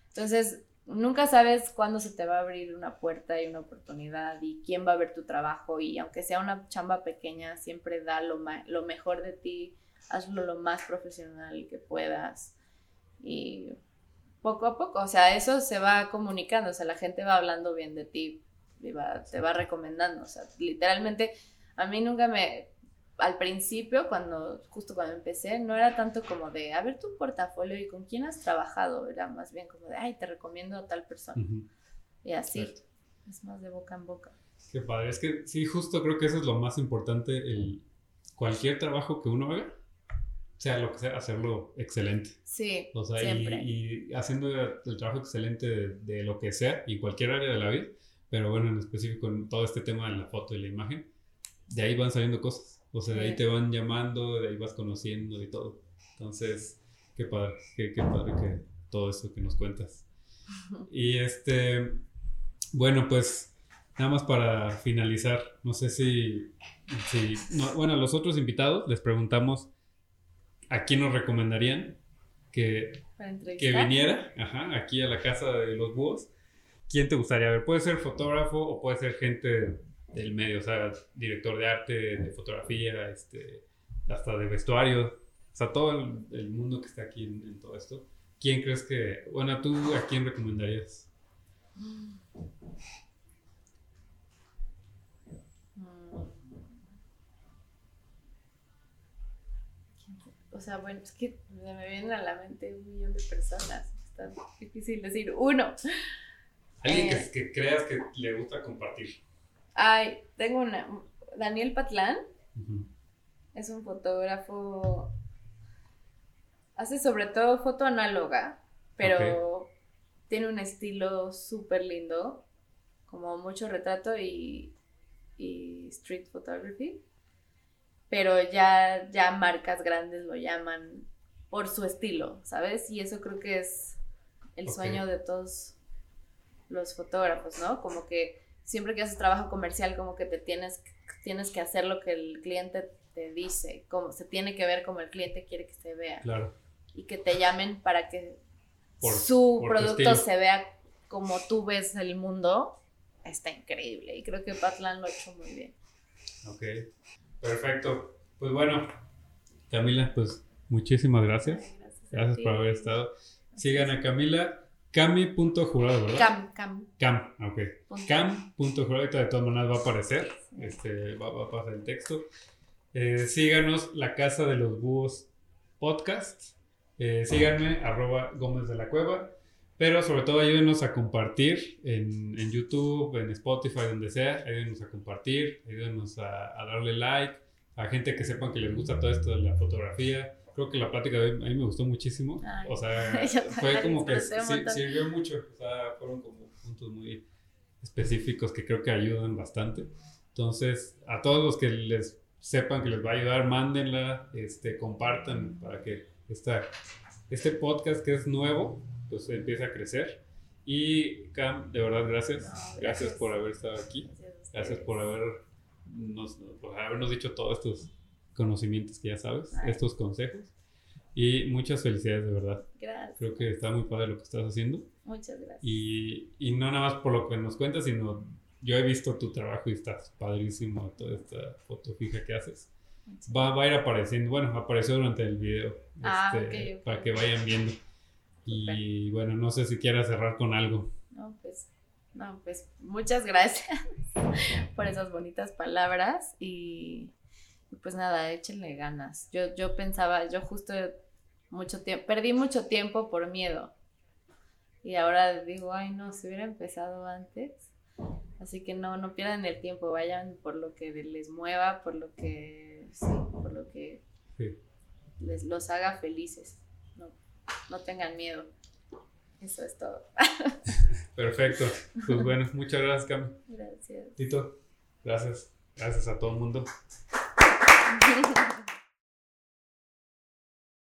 Entonces, nunca sabes cuándo se te va a abrir una puerta y una oportunidad y quién va a ver tu trabajo y aunque sea una chamba pequeña, siempre da lo, lo mejor de ti hazlo lo más profesional que puedas. Y poco a poco, o sea, eso se va comunicando, o sea, la gente va hablando bien de ti y te va recomendando, o sea, literalmente a mí nunca me, al principio, cuando, justo cuando empecé, no era tanto como de, a ver tu portafolio y con quién has trabajado, era más bien como de, ay, te recomiendo a tal persona. Y así, es más de boca en boca. Qué padre, es que sí, justo creo que eso es lo más importante, el, cualquier trabajo que uno haga, sea lo que sea, hacerlo excelente. Sí. O sea, Y, haciendo el trabajo excelente de, lo que sea y cualquier área de la vida, pero bueno, en específico en todo este tema de la foto y la imagen, de ahí van saliendo cosas. O sea, de ahí te van llamando, de ahí vas conociendo y todo. Entonces, qué padre, qué, qué padre que todo eso que nos cuentas. Y este, bueno, pues nada más para finalizar, no sé si, si bueno, a los otros invitados les preguntamos ¿a quién nos recomendarían que, que viniera aquí a la casa de los búhos? ¿Quién te gustaría ver? Puede ser fotógrafo o puede ser gente del medio, o sea, director de arte, de fotografía, este, hasta de vestuario, o sea, todo el, mundo que está aquí en, todo esto. ¿Quién crees que, bueno, tú a quién recomendarías? O sea, bueno, es que me vienen a la mente un millón de personas. Está difícil decir uno. Alguien que, eh, creas que le gusta compartir. Ay, tengo una. Daniel Patlán. Es un fotógrafo. Hace sobre todo foto análoga, pero tiene un estilo súper lindo. Como mucho retrato y, y street photography pero ya, ya marcas grandes lo llaman por su estilo, ¿sabes? Y eso creo que es el sueño de todos los fotógrafos, ¿no? Como que siempre que haces trabajo comercial, como que te tienes, tienes que hacer lo que el cliente te dice, como se tiene que ver como el cliente quiere que se vea. Claro. Y que te llamen para que su producto se vea como tú ves el mundo, está increíble. Y creo que Patlan lo ha hecho muy bien. Ok. Perfecto. Pues bueno, Camila, pues muchísimas gracias. Gracias, por haber estado. Sigan a Camila. Cami.jurado, ¿verdad? Cam, cam. Cam, ok. Cam.jurado, de todas maneras va a aparecer. Este, va, a pasar el texto. Eh, síganos, La Casa de los Búhos Podcast. Eh, síganme, arroba Gómez de la Cueva. Pero sobre todo ayúdenos a compartir en, en, YouTube, en Spotify, donde sea. Ayúdenos a compartir, ayúdenos a, a, darle like a gente que sepan que les gusta todo esto de la fotografía creo que la plática de hoy a mí me gustó muchísimo. o sea, fue como que sirvió mucho. O sea, fueron como puntos muy específicos que creo que ayudan bastante. Entonces, a todos los que les sepan que les va a ayudar, mándenla, este, compartan para que esta, este podcast que es nuevo, pues empiece a crecer. Y Cam, de verdad, gracias. gracias. por haber estado aquí. Gracias, por, habernos, por habernos dicho todos estos conocimientos que ya sabes, estos consejos. Y muchas felicidades, de verdad. Gracias. Creo que está muy padre lo que estás haciendo. Muchas gracias. Y, y no nada más por lo que nos cuentas, sino yo he visto tu trabajo y estás padrísimo toda esta foto fija que haces. Va, va, a ir apareciendo, bueno, apareció durante el video ah, este, para que vayan viendo. Y bueno, no sé si quieras cerrar con algo. No, pues, no, pues muchas gracias por esas bonitas palabras y, pues nada, échenle ganas. Yo, yo pensaba, yo justo mucho tiempo, perdí mucho tiempo por miedo. Y ahora digo, ay no, si hubiera empezado antes, Así que no, no pierdan el tiempo, vayan por lo que les mueva, por lo que, sí, por lo que les los haga felices. No, no tengan miedo. Eso es todo. Perfecto. Pues bueno, muchas gracias, Cam. Gracias. Tito, gracias. Gracias a todo el mundo. Mm-hmm.